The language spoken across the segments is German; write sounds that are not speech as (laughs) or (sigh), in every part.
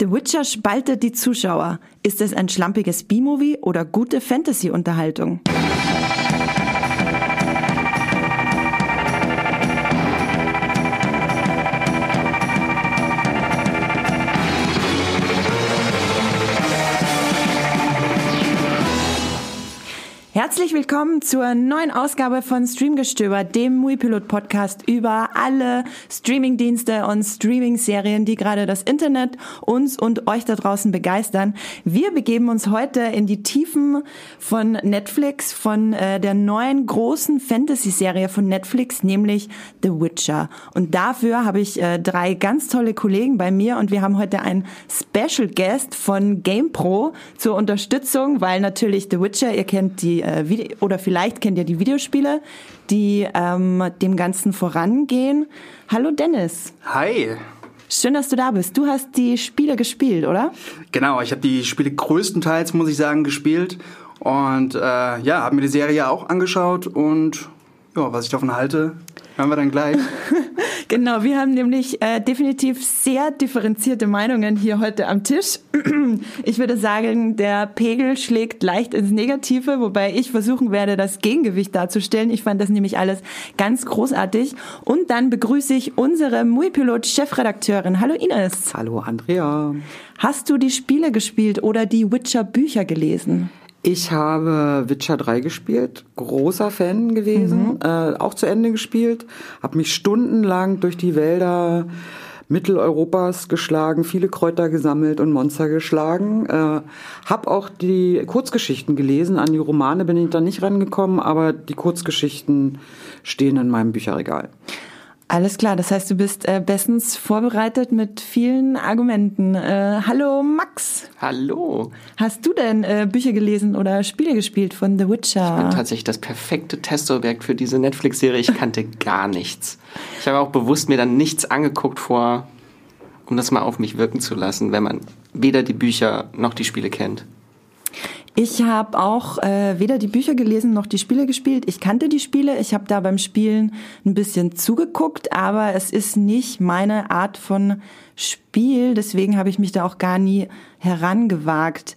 The Witcher spaltet die Zuschauer. Ist es ein schlampiges B-Movie oder gute Fantasy-Unterhaltung? Herzlich willkommen zur neuen Ausgabe von Streamgestöber, dem Muipilot Podcast über alle Streamingdienste und Streaming-Serien, die gerade das Internet uns und euch da draußen begeistern. Wir begeben uns heute in die Tiefen von Netflix, von äh, der neuen großen Fantasy-Serie von Netflix, nämlich The Witcher. Und dafür habe ich äh, drei ganz tolle Kollegen bei mir und wir haben heute einen Special Guest von GamePro zur Unterstützung, weil natürlich The Witcher, ihr kennt die äh, oder vielleicht kennt ihr die Videospiele, die ähm, dem Ganzen vorangehen. Hallo Dennis. Hi. Schön, dass du da bist. Du hast die Spiele gespielt, oder? Genau, ich habe die Spiele größtenteils, muss ich sagen, gespielt. Und äh, ja, habe mir die Serie auch angeschaut und ja, was ich davon halte, hören wir dann gleich. (laughs) genau, wir haben nämlich äh, definitiv sehr differenzierte Meinungen hier heute am Tisch. (clears throat) ich würde sagen, der Pegel schlägt leicht ins Negative, wobei ich versuchen werde, das Gegengewicht darzustellen. Ich fand das nämlich alles ganz großartig. Und dann begrüße ich unsere Muipilot-Chefredakteurin. Hallo Ines. Hallo Andrea. Hast du die Spiele gespielt oder die Witcher-Bücher gelesen? Ich habe Witcher 3 gespielt, großer Fan gewesen, mhm. äh, auch zu Ende gespielt, habe mich stundenlang durch die Wälder Mitteleuropas geschlagen, viele Kräuter gesammelt und Monster geschlagen. Äh, hab auch die Kurzgeschichten gelesen. An die Romane bin ich da nicht rangekommen, aber die Kurzgeschichten stehen in meinem Bücherregal. Alles klar, das heißt, du bist äh, bestens vorbereitet mit vielen Argumenten. Äh, hallo Max. Hallo. Hast du denn äh, Bücher gelesen oder Spiele gespielt von The Witcher? Ich bin tatsächlich das perfekte Testobjekt für diese Netflix-Serie. Ich kannte (laughs) gar nichts. Ich habe auch bewusst mir dann nichts angeguckt vor, um das mal auf mich wirken zu lassen, wenn man weder die Bücher noch die Spiele kennt. Ich habe auch äh, weder die Bücher gelesen noch die Spiele gespielt. Ich kannte die Spiele, ich habe da beim Spielen ein bisschen zugeguckt, aber es ist nicht meine Art von Spiel, deswegen habe ich mich da auch gar nie herangewagt.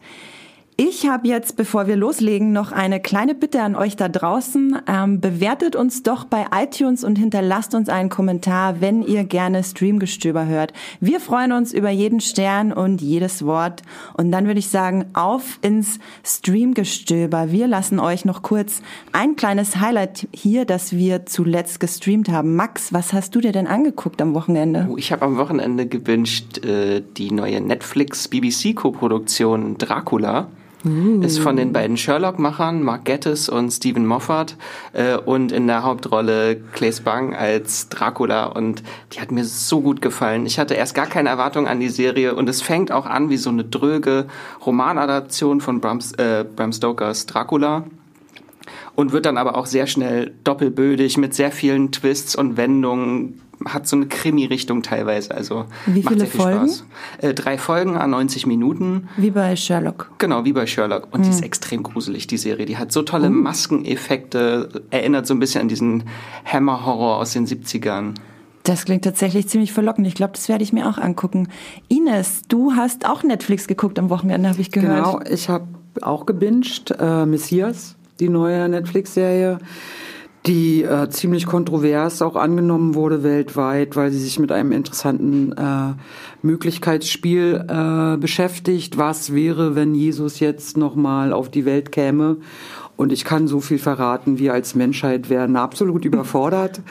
Ich habe jetzt, bevor wir loslegen, noch eine kleine Bitte an euch da draußen. Ähm, bewertet uns doch bei iTunes und hinterlasst uns einen Kommentar, wenn ihr gerne Streamgestöber hört. Wir freuen uns über jeden Stern und jedes Wort. Und dann würde ich sagen, auf ins Streamgestöber. Wir lassen euch noch kurz ein kleines Highlight hier, das wir zuletzt gestreamt haben. Max, was hast du dir denn angeguckt am Wochenende? Oh, ich habe am Wochenende gewünscht äh, die neue Netflix-BBC-Koproduktion Dracula. Uh. Ist von den beiden Sherlock-Machern, Mark Gettis und Stephen Moffat. Äh, und in der Hauptrolle Claes Bang als Dracula. Und die hat mir so gut gefallen. Ich hatte erst gar keine Erwartung an die Serie. Und es fängt auch an wie so eine dröge Romanadaption von Bram, äh, Bram Stokers Dracula und wird dann aber auch sehr schnell doppelbödig mit sehr vielen Twists und Wendungen hat so eine Krimi-Richtung teilweise. Also wie viele Folgen? Äh, drei Folgen an 90 Minuten. Wie bei Sherlock. Genau, wie bei Sherlock. Und hm. die ist extrem gruselig, die Serie. Die hat so tolle oh. Maskeneffekte, erinnert so ein bisschen an diesen Hammer-Horror aus den 70ern. Das klingt tatsächlich ziemlich verlockend. Ich glaube, das werde ich mir auch angucken. Ines, du hast auch Netflix geguckt am Wochenende, habe ich gehört. Genau, ich habe auch gebinged. Äh, Messias, die neue Netflix-Serie die äh, ziemlich kontrovers auch angenommen wurde weltweit, weil sie sich mit einem interessanten äh, Möglichkeitsspiel äh, beschäftigt. Was wäre, wenn Jesus jetzt nochmal auf die Welt käme? Und ich kann so viel verraten, wir als Menschheit werden absolut überfordert.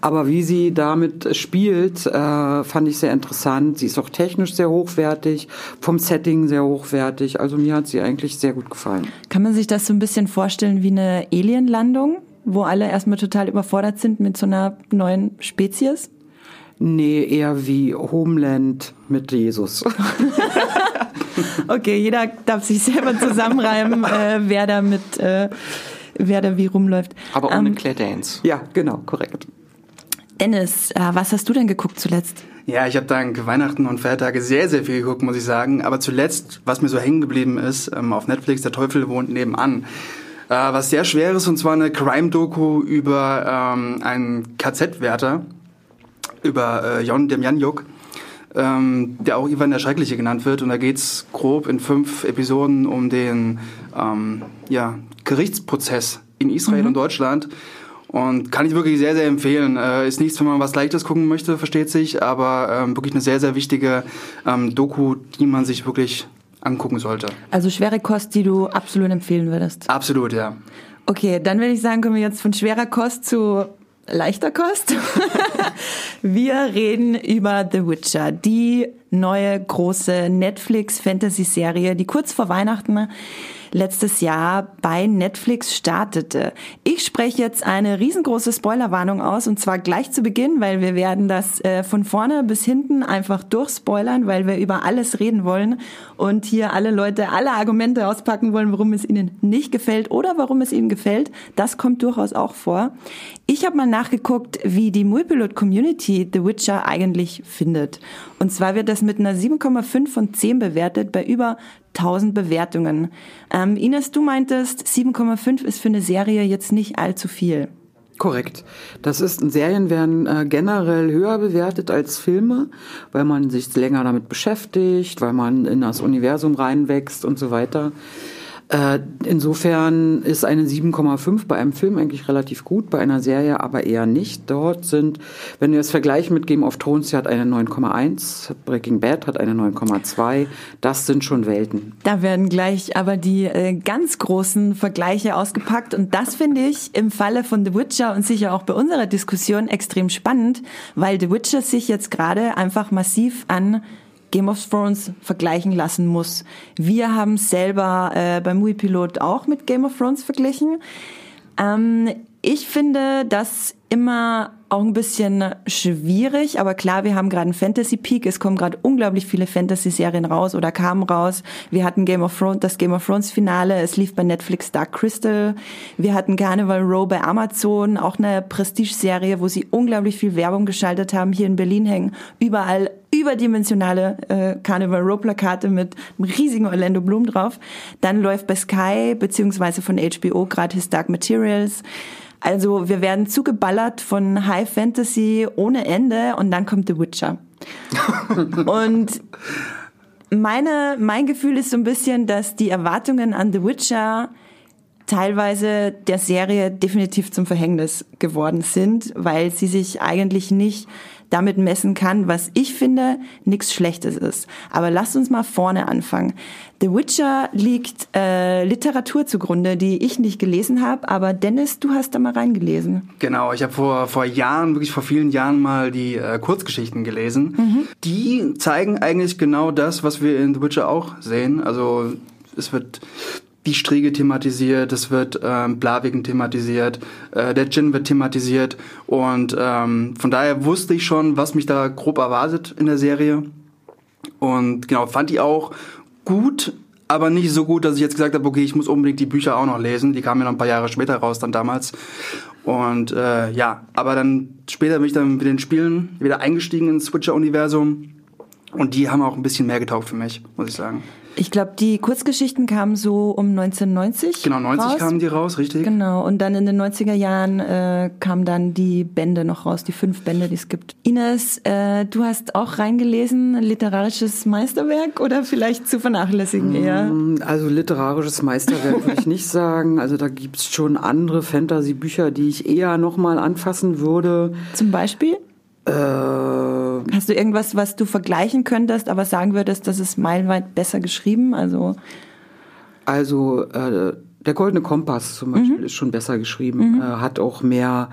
Aber wie sie damit spielt, äh, fand ich sehr interessant. Sie ist auch technisch sehr hochwertig, vom Setting sehr hochwertig. Also mir hat sie eigentlich sehr gut gefallen. Kann man sich das so ein bisschen vorstellen wie eine Alienlandung? Wo alle erstmal total überfordert sind mit so einer neuen Spezies? Nee, eher wie Homeland mit Jesus. (laughs) okay, jeder darf sich selber zusammenreimen, äh, wer da mit, äh, wer da wie rumläuft. Aber ohne ähm, Claire Danes. Ja, genau, korrekt. Dennis, äh, was hast du denn geguckt zuletzt? Ja, ich habe dank Weihnachten und Feiertage sehr, sehr viel geguckt, muss ich sagen. Aber zuletzt, was mir so hängen geblieben ist, ähm, auf Netflix, Der Teufel wohnt nebenan äh, was sehr schweres und zwar eine Crime-Doku über ähm, einen KZ-Wärter, über äh, Jon Demjanjuk. ähm, der auch Ivan der Schreckliche genannt wird. Und da geht's grob in fünf Episoden um den ähm, ja, Gerichtsprozess in Israel mhm. und Deutschland. Und kann ich wirklich sehr, sehr empfehlen. Äh, ist nichts, wenn man was Leichtes gucken möchte, versteht sich, aber ähm, wirklich eine sehr, sehr wichtige ähm, Doku, die man sich wirklich angucken sollte. Also schwere Kost, die du absolut empfehlen würdest. Absolut, ja. Okay, dann würde ich sagen, kommen wir jetzt von schwerer Kost zu leichter Kost. (laughs) wir reden über The Witcher, die neue große Netflix-Fantasy-Serie, die kurz vor Weihnachten letztes Jahr bei Netflix startete. Ich spreche jetzt eine riesengroße Spoilerwarnung aus und zwar gleich zu Beginn, weil wir werden das äh, von vorne bis hinten einfach durchspoilern, weil wir über alles reden wollen und hier alle Leute alle Argumente auspacken wollen, warum es ihnen nicht gefällt oder warum es ihnen gefällt. Das kommt durchaus auch vor. Ich habe mal nachgeguckt, wie die Muipilot Community The Witcher eigentlich findet. Und zwar wird das mit einer 7,5 von 10 bewertet bei über 1000 Bewertungen. Ähm, Ines, du meintest, 7,5 ist für eine Serie jetzt nicht allzu viel. Korrekt. Das ist, Serien werden äh, generell höher bewertet als Filme, weil man sich länger damit beschäftigt, weil man in das Universum reinwächst und so weiter. Äh, insofern ist eine 7,5 bei einem Film eigentlich relativ gut, bei einer Serie aber eher nicht. Dort sind, wenn wir es vergleichen mit Game of Thrones, sie hat eine 9,1, Breaking Bad hat eine 9,2. Das sind schon Welten. Da werden gleich aber die äh, ganz großen Vergleiche ausgepackt und das finde ich im Falle von The Witcher und sicher auch bei unserer Diskussion extrem spannend, weil The Witcher sich jetzt gerade einfach massiv an Game of Thrones vergleichen lassen muss. Wir haben selber äh, beim Movie Pilot auch mit Game of Thrones verglichen. Ähm, ich finde das immer auch ein bisschen schwierig, aber klar, wir haben gerade einen Fantasy Peak. Es kommen gerade unglaublich viele Fantasy-Serien raus oder kamen raus. Wir hatten Game of Thrones, das Game of Thrones Finale. Es lief bei Netflix Dark Crystal. Wir hatten Carnival Row bei Amazon, auch eine Prestige-Serie, wo sie unglaublich viel Werbung geschaltet haben. Hier in Berlin hängen überall überdimensionale äh, Carnival Row Plakate mit einem riesigen Orlando Bloom drauf. Dann läuft bei Sky beziehungsweise von HBO gerade His Dark Materials. Also wir werden zugeballert von High Fantasy ohne Ende und dann kommt The Witcher. (laughs) und meine, mein Gefühl ist so ein bisschen, dass die Erwartungen an The Witcher teilweise der Serie definitiv zum Verhängnis geworden sind, weil sie sich eigentlich nicht damit messen kann, was ich finde nichts Schlechtes ist. Aber lasst uns mal vorne anfangen. The Witcher liegt äh, Literatur zugrunde, die ich nicht gelesen habe, aber Dennis, du hast da mal reingelesen. Genau, ich habe vor, vor Jahren, wirklich vor vielen Jahren mal die äh, Kurzgeschichten gelesen. Mhm. Die zeigen eigentlich genau das, was wir in The Witcher auch sehen. Also es wird die Striege thematisiert, es wird ähm, Blaviken thematisiert, äh, der Djinn wird thematisiert und ähm, von daher wusste ich schon, was mich da grob erwartet in der Serie und genau, fand die auch gut, aber nicht so gut, dass ich jetzt gesagt habe, okay, ich muss unbedingt die Bücher auch noch lesen, die kamen ja noch ein paar Jahre später raus dann damals und äh, ja, aber dann später bin ich dann mit den Spielen wieder eingestiegen ins Switcher-Universum und die haben auch ein bisschen mehr getaugt für mich, muss ich sagen. Ich glaube, die Kurzgeschichten kamen so um 1990. Genau, 90 raus. kamen die raus, richtig. Genau, und dann in den 90er Jahren äh, kamen dann die Bände noch raus, die fünf Bände, die es gibt. Ines, äh, du hast auch reingelesen, literarisches Meisterwerk oder vielleicht zu vernachlässigen eher? Mm, also literarisches Meisterwerk würde ich nicht sagen. Also da gibt's schon andere Fantasy-Bücher, die ich eher nochmal anfassen würde. Zum Beispiel? Äh, Hast du irgendwas, was du vergleichen könntest, aber sagen würdest, das ist meilenweit besser geschrieben? Also, also äh, der Goldene Kompass zum Beispiel mhm. ist schon besser geschrieben, mhm. äh, hat auch mehr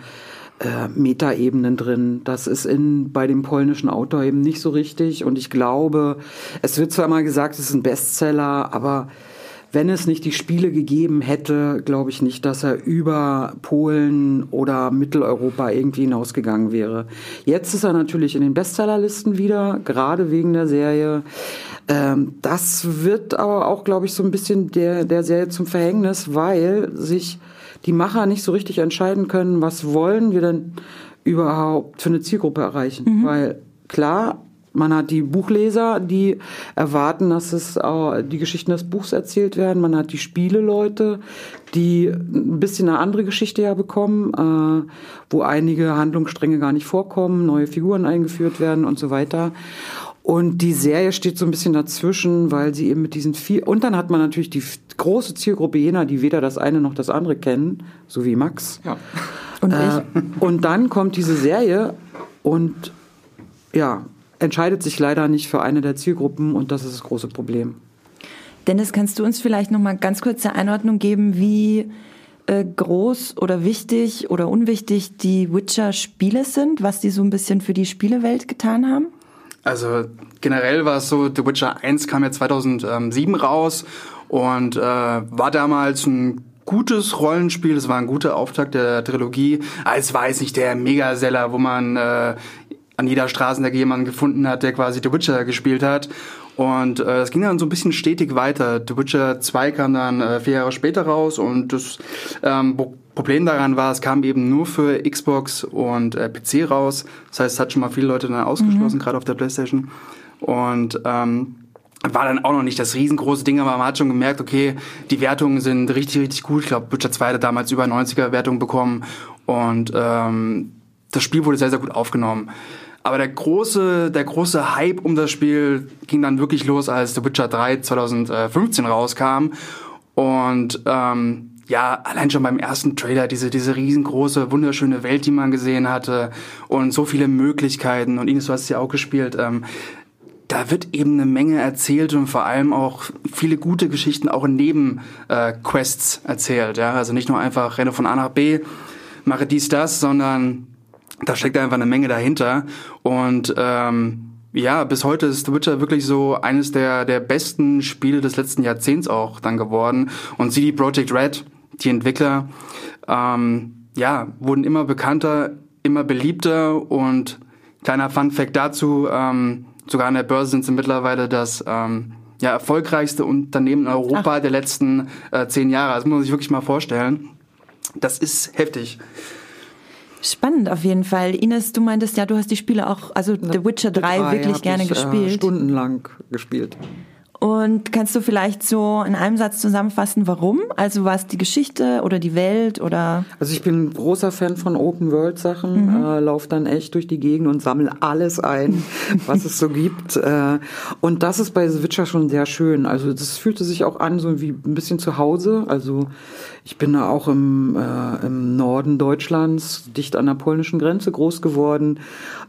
äh, Metaebenen drin. Das ist in bei dem polnischen Autor eben nicht so richtig. Und ich glaube, es wird zwar mal gesagt, es ist ein Bestseller, aber wenn es nicht die Spiele gegeben hätte, glaube ich nicht, dass er über Polen oder Mitteleuropa irgendwie hinausgegangen wäre. Jetzt ist er natürlich in den Bestsellerlisten wieder, gerade wegen der Serie. Ähm, das wird aber auch, glaube ich, so ein bisschen der, der Serie zum Verhängnis, weil sich die Macher nicht so richtig entscheiden können, was wollen wir denn überhaupt für eine Zielgruppe erreichen. Mhm. Weil klar, man hat die Buchleser, die erwarten, dass es auch die Geschichten des Buchs erzählt werden. Man hat die Spieleleute, die ein bisschen eine andere Geschichte ja bekommen, äh, wo einige Handlungsstränge gar nicht vorkommen, neue Figuren eingeführt werden und so weiter. Und die Serie steht so ein bisschen dazwischen, weil sie eben mit diesen vier, und dann hat man natürlich die große Zielgruppe jener, die weder das eine noch das andere kennen, so wie Max. Ja. Und, äh, und dann kommt diese Serie und ja, entscheidet sich leider nicht für eine der Zielgruppen und das ist das große Problem. Dennis, kannst du uns vielleicht noch mal ganz kurze Einordnung geben, wie äh, groß oder wichtig oder unwichtig die Witcher-Spiele sind, was die so ein bisschen für die Spielewelt getan haben? Also generell war es so, The Witcher 1 kam ja 2007 raus und äh, war damals ein gutes Rollenspiel, es war ein guter Auftakt der Trilogie. Aber es war jetzt nicht der Megaseller, wo man äh, an jeder Straßenecke jemanden gefunden hat, der quasi The Witcher gespielt hat. Und äh, es ging dann so ein bisschen stetig weiter. The Witcher 2 kam dann äh, vier Jahre später raus und das ähm, Problem daran war, es kam eben nur für Xbox und äh, PC raus. Das heißt, es hat schon mal viele Leute dann ausgeschlossen, mhm. gerade auf der Playstation. Und ähm, war dann auch noch nicht das riesengroße Ding, aber man hat schon gemerkt, okay, die Wertungen sind richtig, richtig gut. Ich glaube, Witcher 2 hat damals über 90er Wertungen bekommen und ähm, das Spiel wurde sehr, sehr gut aufgenommen. Aber der große, der große Hype um das Spiel ging dann wirklich los, als The Witcher 3 2015 rauskam. Und ähm, ja, allein schon beim ersten Trailer, diese, diese riesengroße, wunderschöne Welt, die man gesehen hatte und so viele Möglichkeiten. Und Ines, du hast es ja auch gespielt. Ähm, da wird eben eine Menge erzählt und vor allem auch viele gute Geschichten auch in Nebenquests äh, erzählt. Ja? Also nicht nur einfach renne von A nach B, mache dies, das, sondern da steckt einfach eine Menge dahinter. Und ähm, ja, bis heute ist The Witcher wirklich so eines der, der besten Spiele des letzten Jahrzehnts auch dann geworden. Und CD Projekt Red, die Entwickler, ähm, ja, wurden immer bekannter, immer beliebter und kleiner Fun Fact dazu, ähm, sogar an der Börse sind sie mittlerweile das ähm, ja, erfolgreichste Unternehmen in Europa Ach. der letzten äh, zehn Jahre. Das muss man sich wirklich mal vorstellen. Das ist heftig. Spannend auf jeden Fall. Ines, du meintest ja, du hast die Spiele auch, also The Witcher 3, 3 wirklich gerne ich, gespielt. Äh, stundenlang gespielt. Und kannst du vielleicht so in einem Satz zusammenfassen, warum? Also war es die Geschichte oder die Welt oder? Also ich bin großer Fan von Open World Sachen, mhm. äh, lauf dann echt durch die Gegend und sammle alles ein, (laughs) was es so gibt. Äh, und das ist bei The Witcher schon sehr schön. Also das fühlte sich auch an so wie ein bisschen zu Hause. Also ich bin da auch im, äh, im Norden Deutschlands, dicht an der polnischen Grenze groß geworden.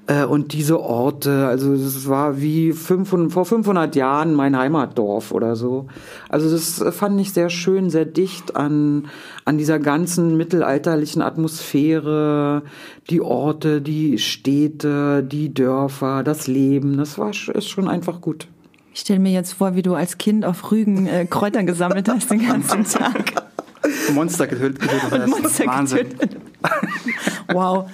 Äh, und diese Orte, also es war wie 500, vor 500 Jahren mein Heimatdorf oder so. Also das fand ich sehr schön, sehr dicht an, an dieser ganzen mittelalterlichen Atmosphäre, die Orte, die Städte, die Dörfer, das Leben. Das war ist schon einfach gut. Ich stelle mir jetzt vor, wie du als Kind auf Rügen äh, Kräuter gesammelt hast den ganzen Tag. (laughs) Monster getötet, getötet. (laughs) Monster Wahnsinn. Getötet. (laughs) wow.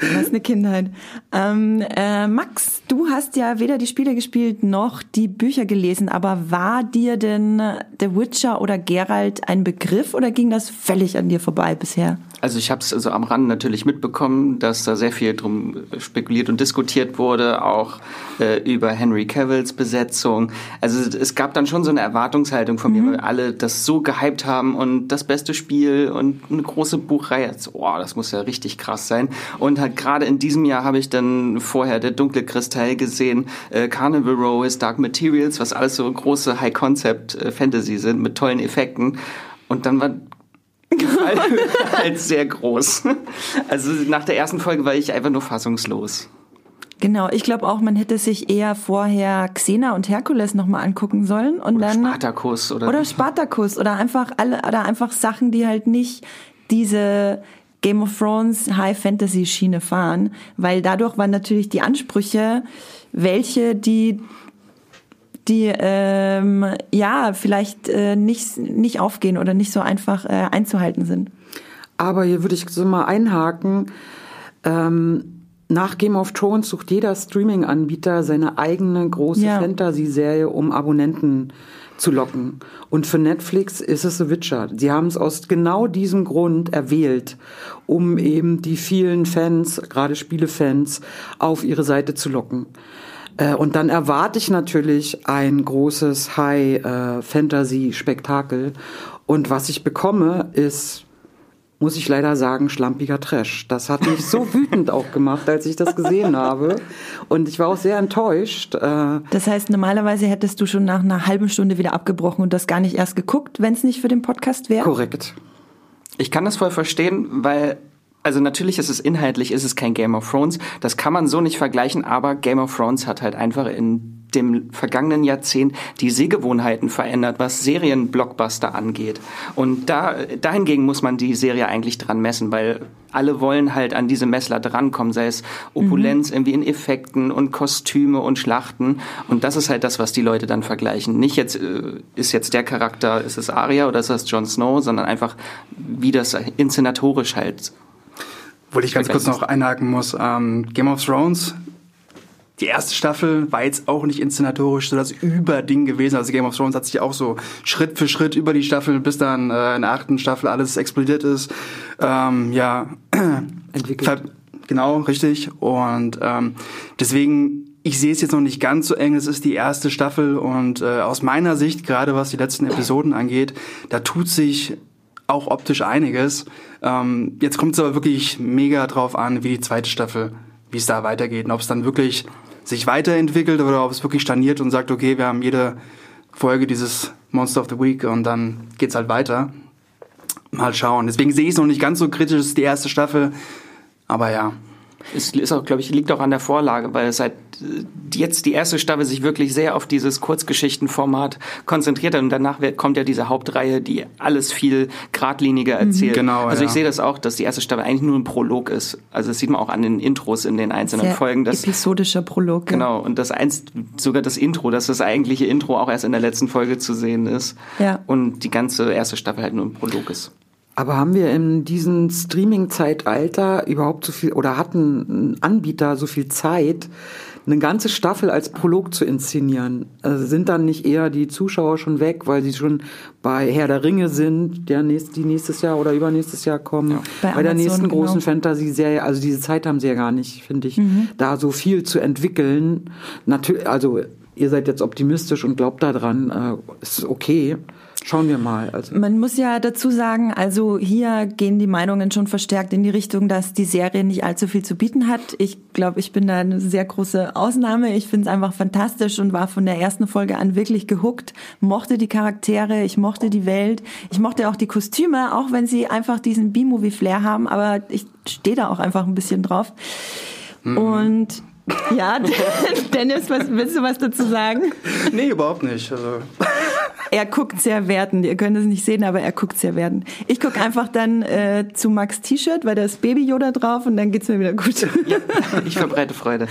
Was eine Kindheit. Ähm, äh, Max, du hast ja weder die Spiele gespielt noch die Bücher gelesen, aber war dir denn The Witcher oder Geralt ein Begriff oder ging das völlig an dir vorbei bisher? Also ich habe es also am Rand natürlich mitbekommen, dass da sehr viel drum spekuliert und diskutiert wurde, auch äh, über Henry Cavills Besetzung. Also es gab dann schon so eine Erwartungshaltung von mhm. mir, weil alle das so gehypt haben und das beste Spiel und eine große Buchreihe. So, oh, das muss ja richtig krass sein. Und halt gerade in diesem Jahr habe ich dann vorher der dunkle Kristall gesehen, äh, Carnival Row ist Dark Materials, was alles so große High-Concept äh, Fantasy sind mit tollen Effekten. Und dann war (laughs) halt sehr groß. Also nach der ersten Folge war ich einfach nur fassungslos. Genau, ich glaube auch, man hätte sich eher vorher Xena und Herkules nochmal angucken sollen und oder dann Spartacus oder oder Spartacus oder einfach alle oder einfach Sachen, die halt nicht diese Game of Thrones High Fantasy Schiene fahren, weil dadurch waren natürlich die Ansprüche welche, die die ähm, ja vielleicht äh, nicht, nicht aufgehen oder nicht so einfach äh, einzuhalten sind. Aber hier würde ich so mal einhaken. Ähm, nach Game of Thrones sucht jeder Streaming-Anbieter seine eigene große ja. Fantasy-Serie, um Abonnenten zu locken. Und für Netflix ist es The Witcher. Sie haben es aus genau diesem Grund erwählt, um eben die vielen Fans, gerade Spielefans, auf ihre Seite zu locken. Äh, und dann erwarte ich natürlich ein großes High-Fantasy-Spektakel. Und was ich bekomme, ist muss ich leider sagen, schlampiger Trash. Das hat mich so (laughs) wütend auch gemacht, als ich das gesehen habe. Und ich war auch sehr enttäuscht. Äh, Das heißt, normalerweise hättest du schon nach einer halben Stunde wieder abgebrochen und das gar nicht erst geguckt, wenn es nicht für den Podcast wäre? korrekt. Ich kann das voll verstehen, weil also natürlich ist es inhaltlich, ist es kein Game of Thrones. Das kann man so nicht vergleichen, aber Game of Thrones hat halt einfach in dem vergangenen Jahrzehnt die Sehgewohnheiten verändert, was Serienblockbuster angeht. Und da, dahingegen muss man die Serie eigentlich dran messen, weil alle wollen halt an diese Messler drankommen, sei es Opulenz irgendwie in Effekten und Kostüme und Schlachten. Und das ist halt das, was die Leute dann vergleichen. Nicht jetzt, äh, ist jetzt der Charakter, ist es Arya oder ist es Jon Snow, sondern einfach, wie das inszenatorisch halt Wo ich ganz kurz noch einhaken muss, ähm, Game of Thrones, die erste Staffel war jetzt auch nicht inszenatorisch so das Überding gewesen. Also Game of Thrones hat sich auch so Schritt für Schritt über die Staffel, bis dann äh, in der achten Staffel alles explodiert ist. Ähm, ja, (clears throat) Entwickelt. Genau, richtig. Und ähm, deswegen, ich sehe es jetzt noch nicht ganz so eng. Es ist die erste Staffel und äh, aus meiner Sicht, gerade was die letzten Episoden angeht, da tut sich auch optisch einiges. Ähm, jetzt kommt es aber wirklich mega drauf an, wie die zweite Staffel, wie es da weitergeht und ob es dann wirklich sich weiterentwickelt oder ob es wirklich stagniert und sagt, okay, wir haben jede Folge dieses Monster of the Week und dann geht's halt weiter. Mal schauen. Deswegen sehe ich es noch nicht ganz so kritisch, ist die erste Staffel. Aber ja. Es ist auch, glaube ich, liegt auch an der Vorlage, weil es halt äh, jetzt die erste Staffel sich wirklich sehr auf dieses Kurzgeschichtenformat konzentriert hat und danach kommt ja diese Hauptreihe, die alles viel geradliniger erzählt. Genau, Also ich ja. sehe das auch, dass die erste Staffel eigentlich nur ein Prolog ist. Also das sieht man auch an den Intros in den einzelnen Sehr Folgen. Dass, episodischer Prolog. Genau, und das eins, sogar das Intro, dass das eigentliche Intro auch erst in der letzten Folge zu sehen ist. Ja. Und die ganze erste Staffel halt nur ein Prolog ist. Aber haben wir in diesem Streaming-Zeitalter überhaupt so viel oder hatten Anbieter so viel Zeit, eine ganze Staffel als Prolog zu inszenieren? Also sind dann nicht eher die Zuschauer schon weg, weil sie schon bei Herr der Ringe sind, der nächst, die nächstes Jahr oder übernächstes Jahr kommen? Bei Bei, der nächsten großen genau. Fantasy-Serie, also diese Zeit haben sie ja gar nicht, finde ich, da so viel zu entwickeln. Natürlich, also ihr seid jetzt optimistisch und glaubt daran, äh, ist okay. Schauen wir mal. Also. Man muss ja dazu sagen, also hier gehen die Meinungen schon verstärkt in die Richtung, dass die Serie nicht allzu viel zu bieten hat. Ich glaube, ich bin da eine sehr große Ausnahme. Ich finde es einfach fantastisch und war von der ersten Folge an wirklich gehuckt, mochte die Charaktere, ich mochte die Welt, ich mochte auch die Kostüme, auch wenn sie einfach diesen B-Movie-Flair haben, aber ich stehe da auch einfach ein bisschen drauf. Und (laughs) ja, Dennis, was, willst du was dazu sagen? Nee, überhaupt nicht. Also, (laughs) Er guckt sehr wertend. Ihr könnt es nicht sehen, aber er guckt sehr wertend. Ich gucke einfach dann äh, zu Max T-Shirt, weil da ist Baby Yoda drauf und dann geht's mir wieder gut. (laughs) Ja, ich verbreite Freude.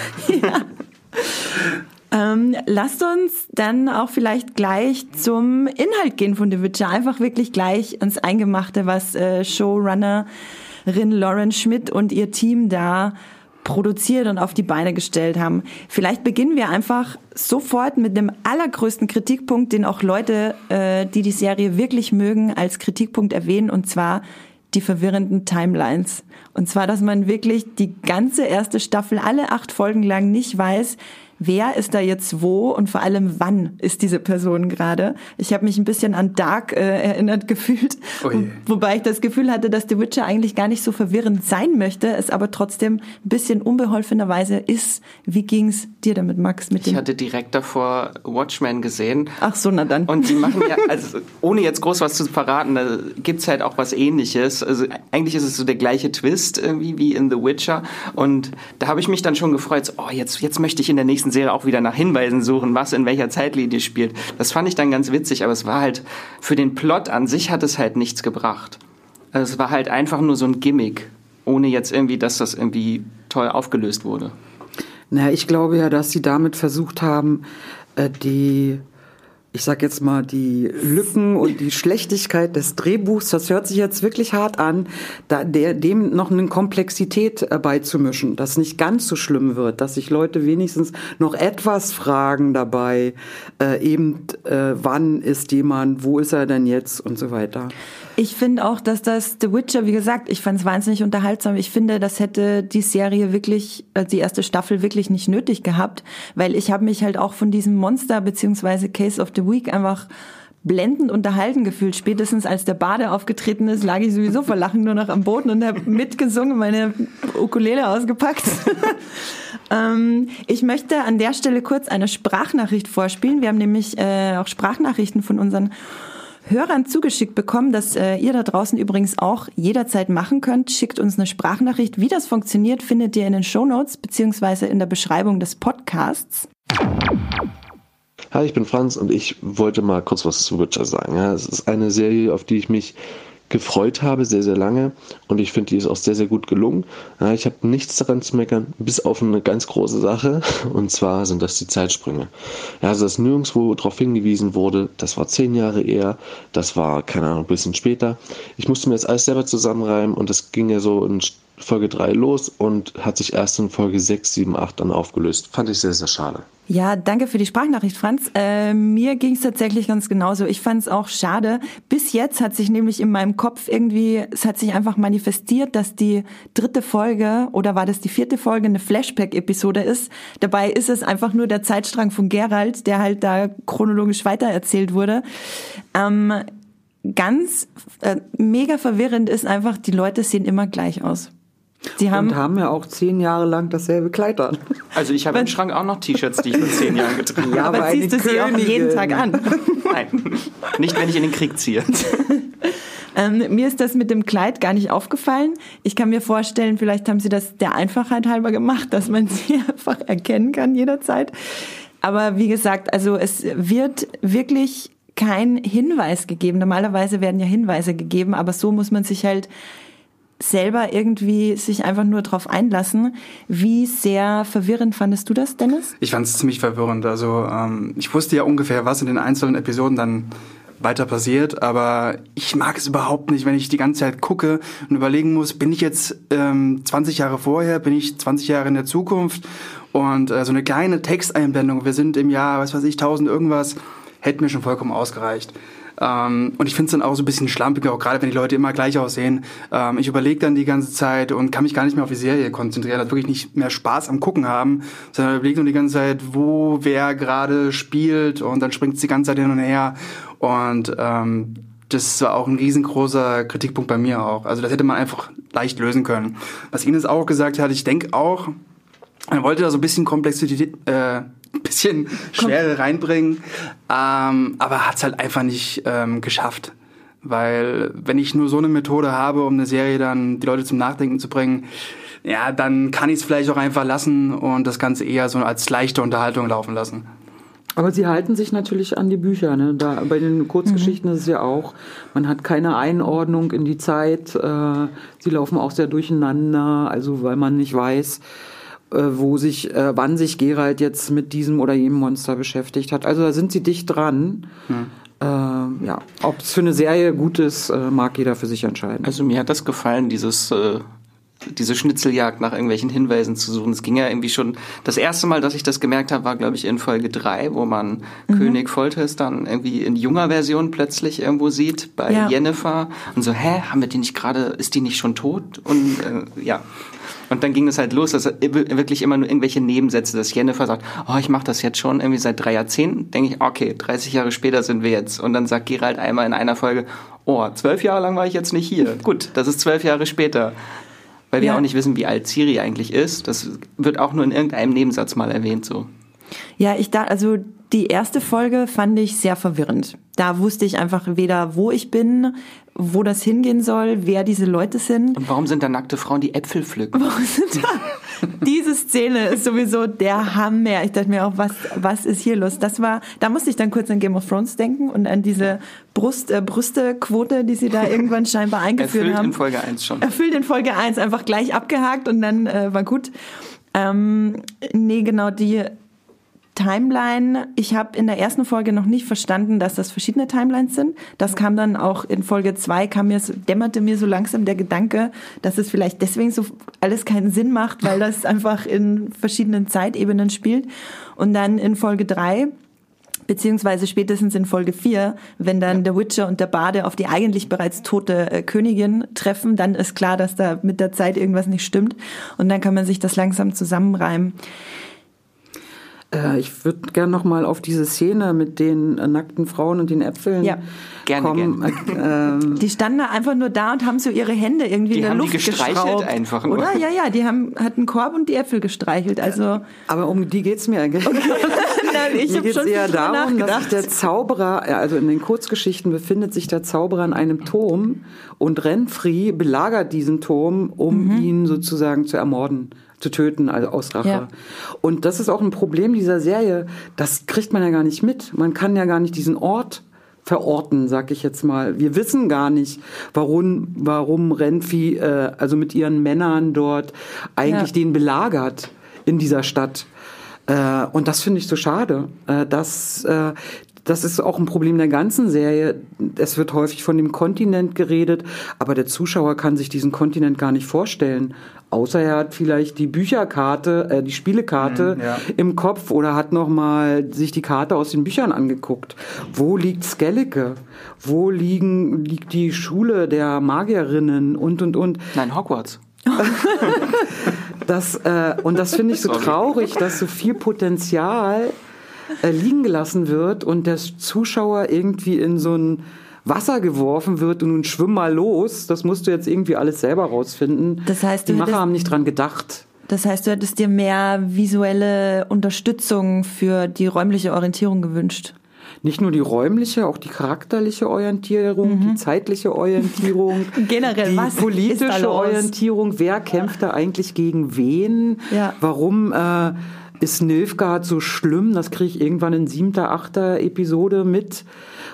ähm, lasst uns dann auch vielleicht gleich zum Inhalt gehen von The Witcher. Einfach wirklich gleich ins Eingemachte, was äh, Showrunnerin Lauren Schmidt und ihr Team da produziert und auf die Beine gestellt haben. Vielleicht beginnen wir einfach sofort mit dem allergrößten Kritikpunkt, den auch Leute, äh, die die Serie wirklich mögen, als Kritikpunkt erwähnen, und zwar die verwirrenden Timelines. Und zwar, dass man wirklich die ganze erste Staffel, alle acht Folgen lang nicht weiß, wer ist da jetzt wo und vor allem wann ist diese Person gerade. Ich habe mich ein bisschen an Dark äh, erinnert gefühlt, Oh je. wobei ich das Gefühl hatte, dass The Witcher eigentlich gar nicht so verwirrend sein möchte, es aber trotzdem ein bisschen unbeholfenerweise ist. Wie ging's dir damit, Max? Mit Ich hatte direkt davor Watchmen gesehen. Ach so, na dann. Und die machen ja, (laughs) also ohne jetzt groß was zu verraten, da gibt's halt auch was ähnliches. Also eigentlich ist es so der gleiche Twist irgendwie wie in The Witcher. Und da habe ich mich dann schon gefreut, so, oh, jetzt, jetzt möchte ich in der nächsten Serie auch wieder nach Hinweisen suchen, was in welcher Zeitlinie spielt. Das fand ich dann ganz witzig, aber es war halt, für den Plot an sich hat es halt nichts gebracht. Also es war halt einfach nur so ein Gimmick, ohne jetzt irgendwie, dass das irgendwie toll aufgelöst wurde. Na, ich glaube ja, dass sie damit versucht haben, äh, die, ich sag jetzt mal, die Lücken und die Schlechtigkeit des Drehbuchs, das hört sich jetzt wirklich hart an, da, der, dem noch eine Komplexität äh, beizumischen, dass nicht ganz so schlimm wird, dass sich Leute wenigstens noch etwas fragen dabei, äh, eben, äh, wann ist jemand, wo ist er denn jetzt und so weiter. Ich finde auch, dass das The Witcher, wie gesagt, ich fand es wahnsinnig unterhaltsam. Ich finde, das hätte die Serie wirklich, äh, die erste Staffel wirklich nicht nötig gehabt, weil ich habe mich halt auch von diesem Monster beziehungsweise Case of the Week einfach blendend unterhalten gefühlt. Spätestens als der Bade aufgetreten ist, lag ich sowieso vor Lachen nur noch am Boden und habe mitgesungen, meine Ukulele ausgepackt. (laughs) ähm, ich möchte an der Stelle kurz eine Sprachnachricht vorspielen. Wir haben nämlich äh, auch Sprachnachrichten von unseren Hörern zugeschickt bekommen, dass äh, ihr da draußen übrigens auch jederzeit machen könnt. Schickt uns eine Sprachnachricht. Wie das funktioniert, findet ihr in den Show Notes beziehungsweise in der Beschreibung des Podcasts. Hi, ich bin Franz und ich wollte mal kurz was zu Witcher sagen. Ja, es ist eine Serie, auf die ich mich gefreut habe, sehr, sehr lange. Und ich finde, die ist auch sehr, sehr gut gelungen. Ich habe nichts daran zu meckern, bis auf eine ganz große Sache. (laughs) Und zwar sind das die Zeitsprünge. Ja, also, dass nirgendwo darauf hingewiesen wurde, das war zehn Jahre eher, das war, keine Ahnung, ein bisschen später. Ich musste mir jetzt alles selber zusammenreimen und das ging ja so in Folge 3 los und hat sich erst in Folge 6, 7, 8 dann aufgelöst. Fand ich sehr, sehr schade. Ja, danke für die Sprachnachricht, Franz. Äh, mir ging es tatsächlich ganz genauso. Ich fand es auch schade. Bis jetzt hat sich nämlich in meinem Kopf irgendwie, es hat sich einfach manifestiert, dass die dritte Folge oder war das die vierte Folge eine Flashback-Episode ist. Dabei ist es einfach nur der Zeitstrang von Gerald, der halt da chronologisch weitererzählt wurde. Ähm, ganz äh, mega verwirrend ist einfach, die Leute sehen immer gleich aus. Sie haben und haben ja auch zehn Jahre lang dasselbe Kleid an. Also ich habe im Schrank auch noch T-Shirts, die ich vor zehn Jahren getragen habe. Ja, aber, aber ziehst du sie auch jeden Tag an? (laughs) Nein, nicht wenn ich in den Krieg ziehe. (laughs) Ähm, mir ist das mit dem Kleid gar nicht aufgefallen. Ich kann mir vorstellen, vielleicht haben sie das der Einfachheit halber gemacht, dass man (laughs) sie einfach erkennen kann jederzeit. Aber wie gesagt, also es wird wirklich kein Hinweis gegeben. Normalerweise werden ja Hinweise gegeben, aber so muss man sich halt selber irgendwie sich einfach nur drauf einlassen. Wie sehr verwirrend fandest du das, Dennis? Ich fand es ziemlich verwirrend. Also ähm, ich wusste ja ungefähr, was in den einzelnen Episoden dann weiter passiert, aber ich mag es überhaupt nicht, wenn ich die ganze Zeit gucke und überlegen muss, bin ich jetzt ähm, 20 Jahre vorher, bin ich 20 Jahre in der Zukunft und äh, so eine kleine Texteinblendung, wir sind im Jahr, was weiß ich, 1000 irgendwas, hätte mir schon vollkommen ausgereicht. Ähm, und ich finde es dann auch so ein bisschen schlampig, auch gerade wenn die Leute immer gleich aussehen. Ähm, ich überlege dann die ganze Zeit und kann mich gar nicht mehr auf die Serie konzentrieren, also wirklich nicht mehr Spaß am Gucken haben, sondern überlege nur die ganze Zeit, wo wer gerade spielt und dann springt es die ganze Zeit hin und her. Und ähm, das war auch ein riesengroßer Kritikpunkt bei mir auch. Also das hätte man einfach leicht lösen können. Was Ines auch gesagt hat, ich denke auch, er wollte da so ein bisschen Komplexität, äh, bisschen Schwere reinbringen, ähm, aber hat es halt einfach nicht ähm, geschafft. Weil wenn ich nur so eine Methode habe, um eine Serie dann die Leute zum Nachdenken zu bringen, ja, dann kann ich es vielleicht auch einfach lassen und das Ganze eher so als leichte Unterhaltung laufen lassen. Aber sie halten sich natürlich an die Bücher. Ne? Da, bei den Kurzgeschichten mhm. ist es ja auch, man hat keine Einordnung in die Zeit. Äh, sie laufen auch sehr durcheinander, also weil man nicht weiß, äh, wo sich, äh, wann sich Gerald jetzt mit diesem oder jenem Monster beschäftigt hat. Also da sind sie dicht dran. Hm. Äh, ja, ob es für eine Serie gut ist, äh, mag jeder für sich entscheiden. Also mir hat das gefallen, dieses äh, diese Schnitzeljagd nach irgendwelchen Hinweisen zu suchen. Es ging ja irgendwie schon, das erste Mal, dass ich das gemerkt habe, war, glaube ich, in Folge drei, wo man mhm. König Folters dann irgendwie in junger Version plötzlich irgendwo sieht, bei ja. Jennifer. Und so, hä, haben wir die nicht gerade, ist die nicht schon tot? Und äh, ja. Und dann ging es halt los, dass wirklich immer nur irgendwelche Nebensätze, dass Jennifer sagt, oh, ich mache das jetzt schon irgendwie seit drei Jahrzehnten. Denke ich, okay, 30 Jahre später sind wir jetzt. Und dann sagt Gerald einmal in einer Folge, oh, zwölf Jahre lang war ich jetzt nicht hier. (laughs) Gut, das ist zwölf Jahre später. Weil wir ja. auch nicht wissen, wie alt Siri eigentlich ist. Das wird auch nur in irgendeinem Nebensatz mal erwähnt so. Ja, ich dachte, also die erste Folge fand ich sehr verwirrend. Da wusste ich einfach weder, wo ich bin, wo das hingehen soll, wer diese Leute sind. Und warum sind da nackte Frauen, die Äpfel pflücken? (laughs) Warum sind da? Diese Szene ist sowieso der Hammer. Ich dachte mir auch, was, was ist hier los? Das war, da musste ich dann kurz an Game of Thrones denken und an diese Brust, äh, Brüstequote, die sie da irgendwann (laughs) scheinbar eingeführt Erfüllt haben. in Folge 1 schon. Erfüllt in Folge 1, einfach gleich abgehakt und dann äh, war gut. Ähm, nee, genau, die Timeline, ich habe in der ersten Folge noch nicht verstanden, dass das verschiedene Timelines sind. Das kam dann auch in Folge zwei, kam mir, dämmerte mir so langsam der Gedanke, dass es vielleicht deswegen so alles keinen Sinn macht, weil das einfach in verschiedenen Zeitebenen spielt. Und dann in Folge drei beziehungsweise spätestens in Folge 4, wenn dann ja. der Witcher und der Bade auf die eigentlich bereits tote äh, Königin treffen, dann ist klar, dass da mit der Zeit irgendwas nicht stimmt und dann kann man sich das langsam zusammenreimen. Äh, ich würde gerne noch mal auf diese Szene mit den äh, nackten Frauen und den Äpfeln Ja. Gerne, kommen. gerne. Äh, ähm, Die standen da einfach nur da und haben so ihre Hände irgendwie Die in der haben die Luft gestreichelt geschraubt. einfach nur. Oder? Ja, ja, die haben, hatten einen Korb und die Äpfel gestreichelt. Also, aber um die geht's mir eigentlich. (laughs) Nein, ich habe geht schon es eher darum, dass sich der Zauberer, ja, also in den Kurzgeschichten befindet sich der Zauberer in einem Turm und Renfri belagert diesen Turm, um Mhm. ihn sozusagen zu ermorden, zu töten, also aus Rache. Ja. Und das ist auch ein Problem dieser Serie. Das kriegt man ja gar nicht mit. Man kann ja gar nicht diesen Ort verorten, sag ich jetzt mal. Wir wissen gar nicht, warum, warum Renfi, äh, also mit ihren Männern dort eigentlich Ja. den belagert in dieser Stadt. Äh, und das finde ich so schade. Äh, dass, äh, das ist auch ein Problem der ganzen Serie. Es wird häufig von dem Kontinent geredet, aber der Zuschauer kann sich diesen Kontinent gar nicht vorstellen. Außer er hat vielleicht die Bücherkarte, äh, die Spielekarte Mhm, ja. im Kopf oder hat noch mal sich die Karte aus den Büchern angeguckt. Wo liegt Skellige? Wo liegen, liegt die Schule der Magierinnen und, und, und. Nein, Hogwarts. (laughs) Das, äh, und das finde ich so (laughs) Sorry. traurig, dass so viel Potenzial äh, liegen gelassen wird und der Zuschauer irgendwie in so ein Wasser geworfen wird und nun schwimm mal los. Das musst du jetzt irgendwie alles selber rausfinden. Das heißt, die Macher haben nicht dran gedacht. Das heißt, du hättest dir mehr visuelle Unterstützung für die räumliche Orientierung gewünscht. Nicht nur die räumliche, auch die charakterliche Orientierung, die zeitliche Orientierung, Mhm. (laughs) Generell, die was ist da politische? Orientierung. Wer kämpft da eigentlich gegen wen? Ja. Warum äh, ist Nilfgaard so schlimm? Das kriege ich irgendwann in siebter, achter Episode mit.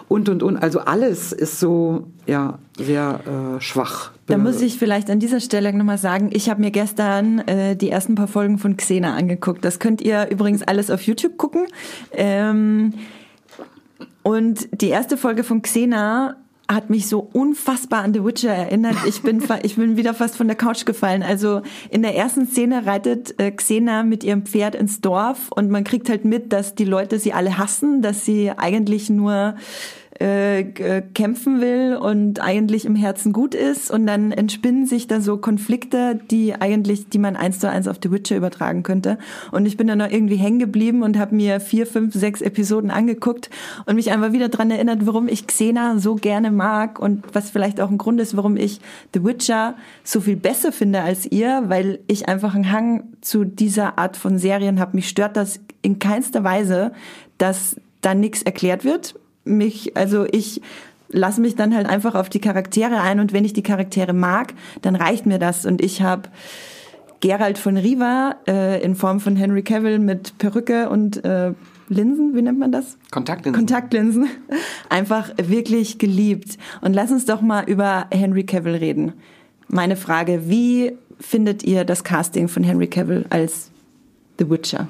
Und, und, und. Also alles ist so, ja, sehr äh, schwach. Da muss ich vielleicht an dieser Stelle nochmal sagen, ich habe mir gestern äh, die ersten paar Folgen von Xena angeguckt. Das könnt ihr übrigens alles auf YouTube gucken. Ähm, und die erste Folge von Xena hat mich so unfassbar an The Witcher erinnert. Ich bin, ich bin wieder fast von der Couch gefallen. Also in der ersten Szene reitet äh, Xena mit ihrem Pferd ins Dorf und man kriegt halt mit, dass die Leute sie alle hassen, dass sie eigentlich nur äh, g- kämpfen will und eigentlich im Herzen gut ist und dann entspinnen sich da so Konflikte, die eigentlich, die man eins zu eins auf The Witcher übertragen könnte. Und ich bin dann noch irgendwie hängen geblieben und habe mir vier, fünf, sechs Episoden angeguckt und mich einfach wieder dran erinnert, warum ich Xena so gerne mag und was vielleicht auch ein Grund ist, warum ich The Witcher so viel besser finde als ihr, weil ich einfach einen Hang zu dieser Art von Serien habe. Mich stört das in keinster Weise, dass da nichts erklärt wird mich, also ich lasse mich dann halt einfach auf die Charaktere ein und wenn ich die Charaktere mag, dann reicht mir das. Und ich habe Gerald von Riva äh, in Form von Henry Cavill mit Perücke und äh, Linsen, wie nennt man das? Kontaktlinsen. Kontaktlinsen. Einfach wirklich geliebt. Und lass uns doch mal über Henry Cavill reden. Meine Frage, wie findet ihr das Casting von Henry Cavill als The Witcher?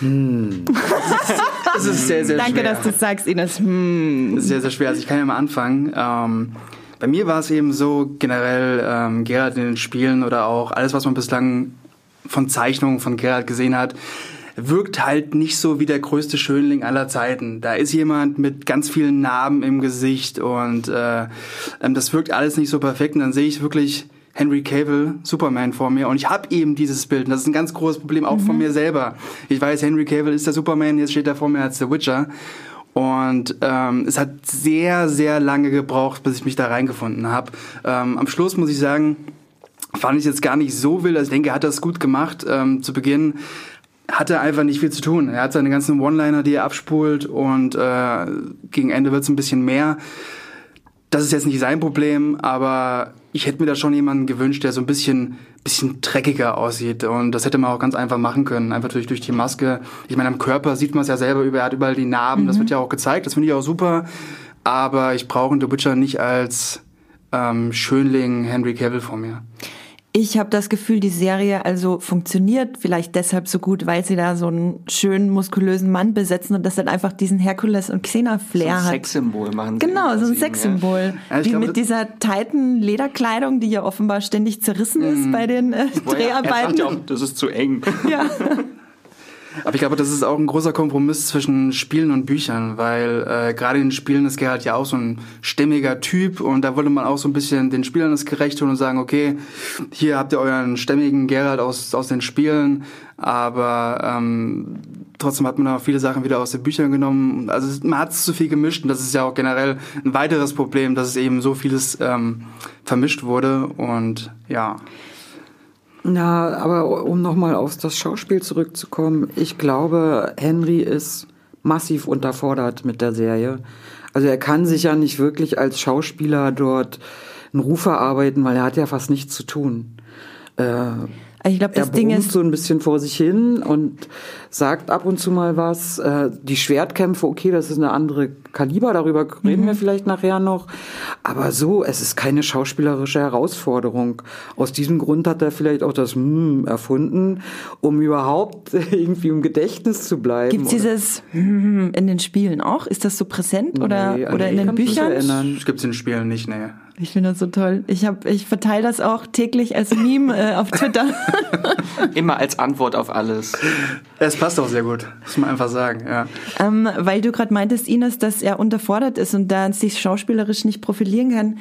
(laughs) Das ist sehr, sehr Danke, schwer. dass du sagst, Ines. Hm. Das ist sehr, sehr schwer. Also ich kann ja mal anfangen. Ähm, bei mir war es eben so, generell ähm, Gerald in den Spielen oder auch alles, was man bislang von Zeichnungen von Gerald gesehen hat, wirkt halt nicht so wie der größte Schönling aller Zeiten. Da ist jemand mit ganz vielen Narben im Gesicht und äh, ähm, das wirkt alles nicht so perfekt. Und dann sehe ich wirklich Henry Cavill, Superman vor mir und ich habe eben dieses Bild. Und das ist ein ganz großes Problem auch von mir selber. Ich weiß, Henry Cavill ist der Superman, jetzt steht er vor mir als der Witcher. Und ähm, es hat sehr, sehr lange gebraucht, bis ich mich da reingefunden habe. Ähm, am Schluss muss ich sagen, fand ich jetzt gar nicht so wild. Also ich denke, er hat das gut gemacht. Ähm, zu Beginn hat er einfach nicht viel zu tun. Er hat seine ganzen One-Liner, die er abspult und äh, gegen Ende wird es ein bisschen mehr. Das ist jetzt nicht sein Problem, aber ich hätte mir da schon jemanden gewünscht, der so ein bisschen, bisschen dreckiger aussieht. Und das hätte man auch ganz einfach machen können. Einfach durch, durch die Maske. Ich meine, am Körper sieht man es ja selber er hat überall die Narben. Das wird ja auch gezeigt. Das finde ich auch super. Aber ich brauche The Witcher nicht als ähm, Schönling Henry Cavill vor mir. Ich habe das Gefühl, die Serie also funktioniert vielleicht deshalb so gut, weil sie da so einen schönen, muskulösen Mann besetzen und das dann einfach diesen Herkules- und Xena-Flair so ein hat. Sexsymbol machen sie. Genau, so ein Sexsymbol. Ja, Wie glaube, mit dieser tighten Lederkleidung, die ja offenbar ständig zerrissen ist bei den äh, Ja. Er sagt Dreharbeiten. ja auch, das ist zu eng. Ja. (laughs) Aber ich glaube, das ist auch ein großer Kompromiss zwischen Spielen und Büchern, weil äh, gerade in den Spielen ist Geralt ja auch so ein stämmiger Typ und da wollte man auch so ein bisschen den Spielern das gerecht tun und sagen, okay, hier habt ihr euren stämmigen Geralt aus, aus den Spielen, aber ähm, trotzdem hat man auch viele Sachen wieder aus den Büchern genommen. Also man hat es zu viel gemischt und das ist ja auch generell ein weiteres Problem, dass es eben so vieles ähm, vermischt wurde und ja. Ja, aber um nochmal auf das Schauspiel zurückzukommen, ich glaube, Henry ist massiv unterfordert mit der Serie. Also er kann sich ja nicht wirklich als Schauspieler dort einen Ruf erarbeiten, weil er hat ja fast nichts zu tun. Äh, ich glaube, das er Ding ist so ein bisschen vor sich hin und sagt ab und zu mal was. Äh, die Schwertkämpfe, okay, das ist eine andere Kaliber, darüber reden mhm. wir vielleicht nachher noch. Aber so, es ist keine schauspielerische Herausforderung. Aus diesem Grund hat er vielleicht auch das mm erfunden, um überhaupt (laughs) irgendwie im Gedächtnis zu bleiben. Gibt dieses mm in den Spielen auch? Ist das so präsent oder, Nee, oder nee, in den Büchern? Das gibt's in den Spielen nicht, nee. Ich finde das so toll. Ich hab, ich verteile das auch täglich als Meme äh, auf Twitter. (laughs) Immer als Antwort auf alles. Es passt auch sehr gut, muss man einfach sagen, ja. ähm, weil du gerade meintest, Ines, dass er unterfordert ist und da sich schauspielerisch nicht profilieren kann.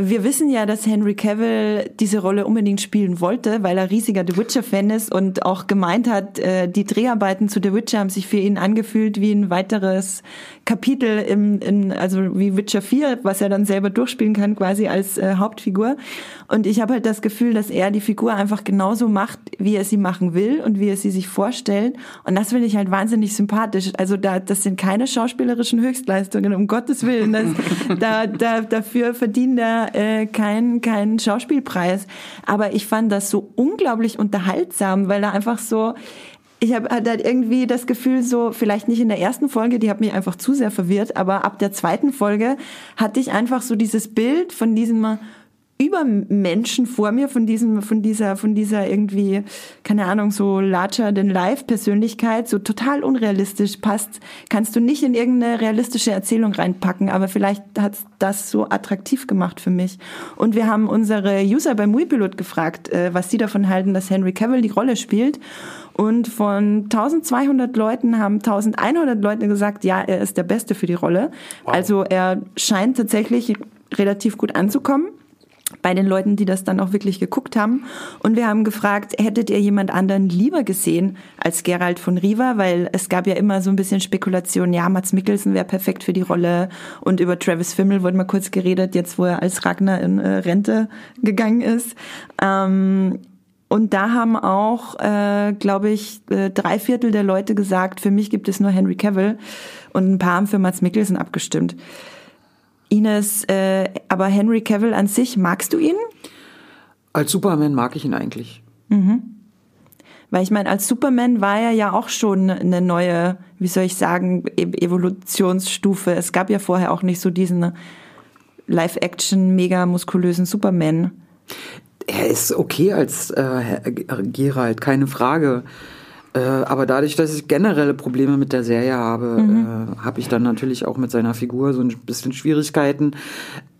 Wir wissen ja, dass Henry Cavill diese Rolle unbedingt spielen wollte, weil er riesiger The Witcher-Fan ist und auch gemeint hat, äh, die Dreharbeiten zu The Witcher haben sich für ihn angefühlt wie ein weiteres Kapitel im, in, also wie Witcher 4, was er dann selber durchspielen kann, quasi als äh, Hauptfigur. Und ich habe halt das Gefühl, dass er die Figur einfach genauso macht, wie er sie machen will und wie er sie sich vorstellt. Und das finde ich halt wahnsinnig sympathisch. Also da, das sind keine schauspielerischen Höchstleistungen, um Gottes Willen. Das, da, da, dafür verdient er äh, keinen keinen Schauspielpreis. Aber ich fand das so unglaublich unterhaltsam, weil er einfach so ich habe halt irgendwie das Gefühl, so vielleicht nicht in der ersten Folge, die hat mich einfach zu sehr verwirrt, aber ab der zweiten Folge hatte ich einfach so dieses Bild von diesem Übermenschen vor mir, von diesem, von dieser, von dieser irgendwie, keine Ahnung, so larger than life Persönlichkeit, so total unrealistisch passt, kannst du nicht in irgendeine realistische Erzählung reinpacken, aber vielleicht hat das so attraktiv gemacht für mich. Und wir haben unsere User beim Wii-Pilot gefragt, äh, was sie davon halten, dass Henry Cavill die Rolle spielt. Und von 1200 Leuten haben 1100 Leute gesagt, ja, er ist der Beste für die Rolle. Also er scheint tatsächlich relativ gut anzukommen bei den Leuten, die das dann auch wirklich geguckt haben. Und wir haben gefragt, hättet ihr jemand anderen lieber gesehen als Gerald von Riva? Weil es gab ja immer so ein bisschen Spekulation, ja, Mats Mikkelsen wäre perfekt für die Rolle. Und über Travis Fimmel wurde mal kurz geredet, jetzt wo er als Ragnar in äh, Rente gegangen ist. Ähm, und da haben auch, äh, glaube ich, äh, drei Viertel der Leute gesagt, für mich gibt es nur Henry Cavill. Und ein paar haben für Mats Mikkelsen abgestimmt. Ines, äh, aber Henry Cavill an sich, magst du ihn? Als Superman mag ich ihn eigentlich. Weil ich meine, als Superman war er ja auch schon eine neue, wie soll ich sagen, E- Evolutionsstufe. Es gab ja vorher auch nicht so diesen Live-Action, mega muskulösen Superman. Er ist okay als äh, Herr Gerald, keine Frage. Äh, aber dadurch, dass ich generelle Probleme mit der Serie habe, äh, habe ich dann natürlich auch mit seiner Figur so ein bisschen Schwierigkeiten.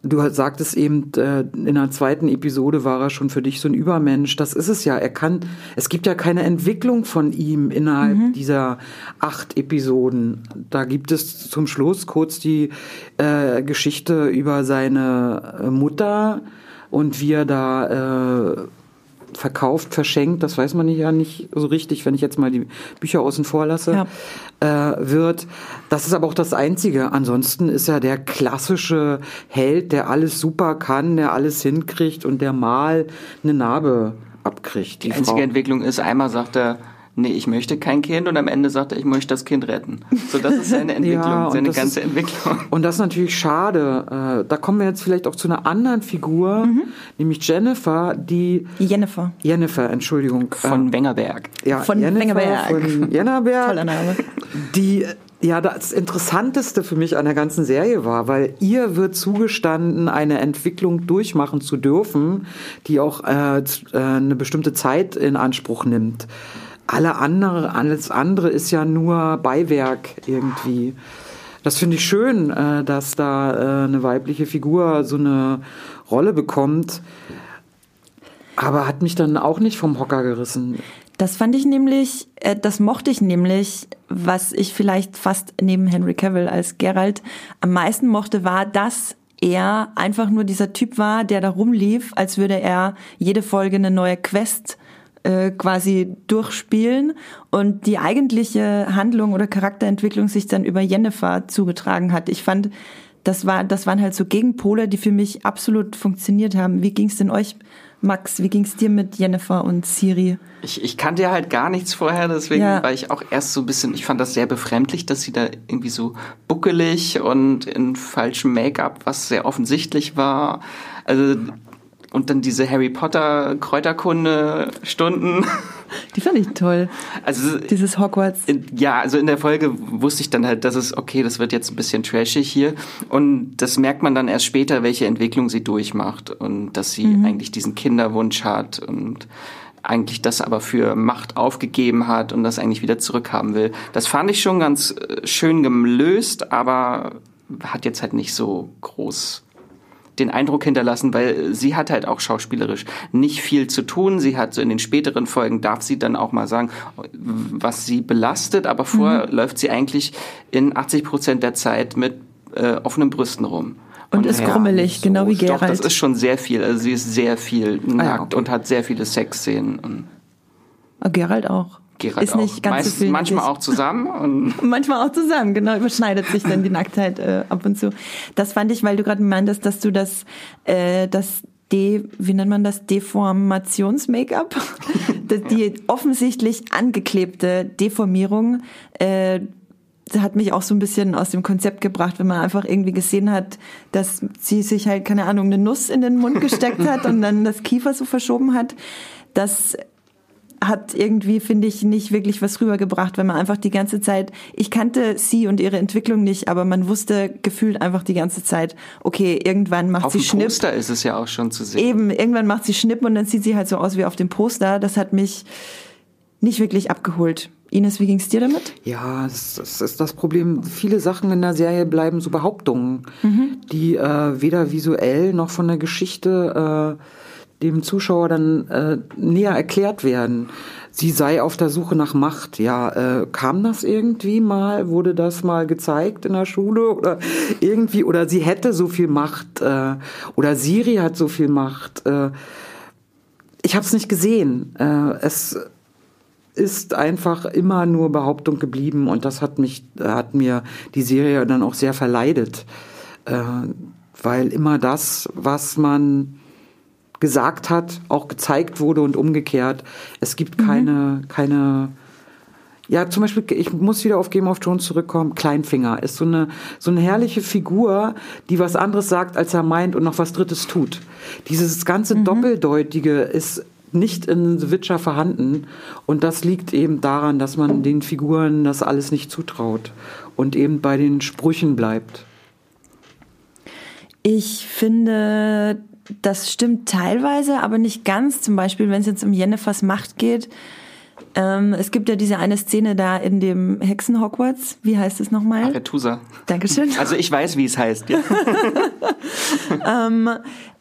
Du sagtest eben, äh, in der zweiten Episode war er schon für dich so ein Übermensch. Das ist es ja. Er kann, es gibt ja keine Entwicklung von ihm innerhalb dieser acht Episoden. Da gibt es zum Schluss kurz die äh, Geschichte über seine Mutter und wie er da verkauft, verschenkt, das weiß man ja nicht so richtig, wenn ich jetzt mal die Bücher außen vor lasse, äh, wird. Das ist aber auch das Einzige. Ansonsten ist er der klassische Held, der alles super kann, der alles hinkriegt und der mal eine Narbe abkriegt. Die einzige Entwicklung ist, einmal sagt er, nee, ich möchte kein Kind und am Ende sagt er, ich möchte das Kind retten. So, das ist seine (laughs) Entwicklung, Ja, seine ganze ist- Entwicklung. Und das ist natürlich schade. Äh, da kommen wir jetzt vielleicht auch zu einer anderen Figur, Mhm. nämlich Jennifer, die Jennifer. Jennifer, Entschuldigung. Von Wengerberg. ja, von Jennifer Wengerberg. Von Jennerberg. Toller Name. die ja das Interessanteste für mich an der ganzen Serie war, weil ihr wird zugestanden, eine Entwicklung durchmachen zu dürfen, die auch äh, äh, eine bestimmte Zeit in Anspruch nimmt. Alle andere, alles andere ist ja nur Beiwerk irgendwie. Das finde ich schön, äh, dass da äh, eine weibliche Figur so eine Rolle bekommt. Aber hat mich dann auch nicht vom Hocker gerissen. Das fand ich nämlich, äh, das mochte ich nämlich, was ich vielleicht fast neben Henry Cavill als Geralt am meisten mochte, war, dass er einfach nur dieser Typ war, der da rumlief, als würde er jede Folge eine neue Quest äh, quasi durchspielen und die eigentliche Handlung oder Charakterentwicklung sich dann über Jennifer zugetragen hat. Ich fand, das war, das waren halt so Gegenpole, die für mich absolut funktioniert haben. Wie ging es denn euch, Max? Wie ging es dir mit Jennifer und Siri? Ich, ich kannte ja halt gar nichts vorher, deswegen Ja. war ich auch erst so ein bisschen, ich fand das sehr befremdlich, dass sie da irgendwie so buckelig und in falschem Make-up, was sehr offensichtlich war. Also, und dann diese Harry Potter Kräuterkunde-Stunden. (laughs) Die fand ich toll. Also, Dieses Hogwarts. ja, also in der Folge wusste ich dann halt, dass es, okay, das wird jetzt ein bisschen trashig hier. Und das merkt man dann erst später, welche Entwicklung sie durchmacht. Und dass sie eigentlich diesen Kinderwunsch hat und eigentlich das aber für Macht aufgegeben hat und das eigentlich wieder zurückhaben will. Das fand ich schon ganz äh, schön gelöst, aber hat jetzt halt nicht so groß den Eindruck hinterlassen, weil sie hat halt auch schauspielerisch nicht viel zu tun. Sie hat so in den späteren Folgen, darf sie dann auch mal sagen, was sie belastet, aber vorher läuft sie eigentlich in 80 Prozent der Zeit mit äh, offenen Brüsten rum. Und ist grummelig, genau wie Doch, das ist schon sehr viel. Also sie ist sehr viel nackt okay. und hat sehr viele Sexszenen. Und Ah, Geralt auch. Geralt ist nicht auch. ganz Meist, so viel. manchmal auch zusammen. Und. (laughs) Manchmal auch zusammen, genau, überschneidet sich dann die Nacktheit äh, ab und zu. Das fand ich, weil du gerade meintest, dass du das, äh, das De, wie nennt man das, Deformations-Make-up, (laughs) die offensichtlich angeklebte Deformierung, äh, hat mich auch so ein bisschen aus dem Konzept gebracht, wenn man einfach irgendwie gesehen hat, dass sie sich halt, keine Ahnung, eine Nuss in den Mund gesteckt hat und dann das Kiefer so verschoben hat. Das hat irgendwie, finde ich, nicht wirklich was rübergebracht, wenn man einfach die ganze Zeit, ich kannte sie und ihre Entwicklung nicht, aber man wusste gefühlt einfach die ganze Zeit, okay, irgendwann macht auf sie dem Schnipp. Poster ist es ja auch schon zu sehen. Eben, irgendwann macht sie Schnipp und dann sieht sie halt so aus wie auf dem Poster. Das hat mich nicht wirklich abgeholt. Ines, wie ging's dir damit? Ja, das, ist das Problem. Viele Sachen in der Serie bleiben so Behauptungen, die äh, weder visuell noch von der Geschichte äh, dem Zuschauer dann äh, näher erklärt werden. Sie sei auf der Suche nach Macht. Ja, äh, kam das irgendwie mal? Wurde das mal gezeigt in der Schule oder irgendwie? Oder sie hätte so viel Macht äh, oder Siri hat so viel Macht. Äh, ich habe es nicht gesehen. Äh, es ist einfach immer nur Behauptung geblieben und das hat mich, hat mir die Serie dann auch sehr verleidet, äh, weil immer das, was man gesagt hat, auch gezeigt wurde und umgekehrt. Es gibt keine, keine, ja, zum Beispiel, ich muss wieder auf Game of Thrones zurückkommen. Kleinfinger ist so eine, so eine herrliche Figur, die was anderes sagt, als er meint und noch was Drittes tut. Dieses ganze Doppeldeutige ist nicht in The Witcher vorhanden. Und das liegt eben daran, dass man den Figuren das alles nicht zutraut und eben bei den Sprüchen bleibt. Ich finde, das stimmt teilweise, aber nicht ganz. Zum Beispiel, wenn es jetzt um Jennifers Macht geht. Ähm, es gibt ja diese eine Szene da in dem Hexen Hogwarts. Wie heißt es nochmal? Aretusa. Dankeschön. Also ich weiß, wie es heißt. Ja. (laughs) ähm,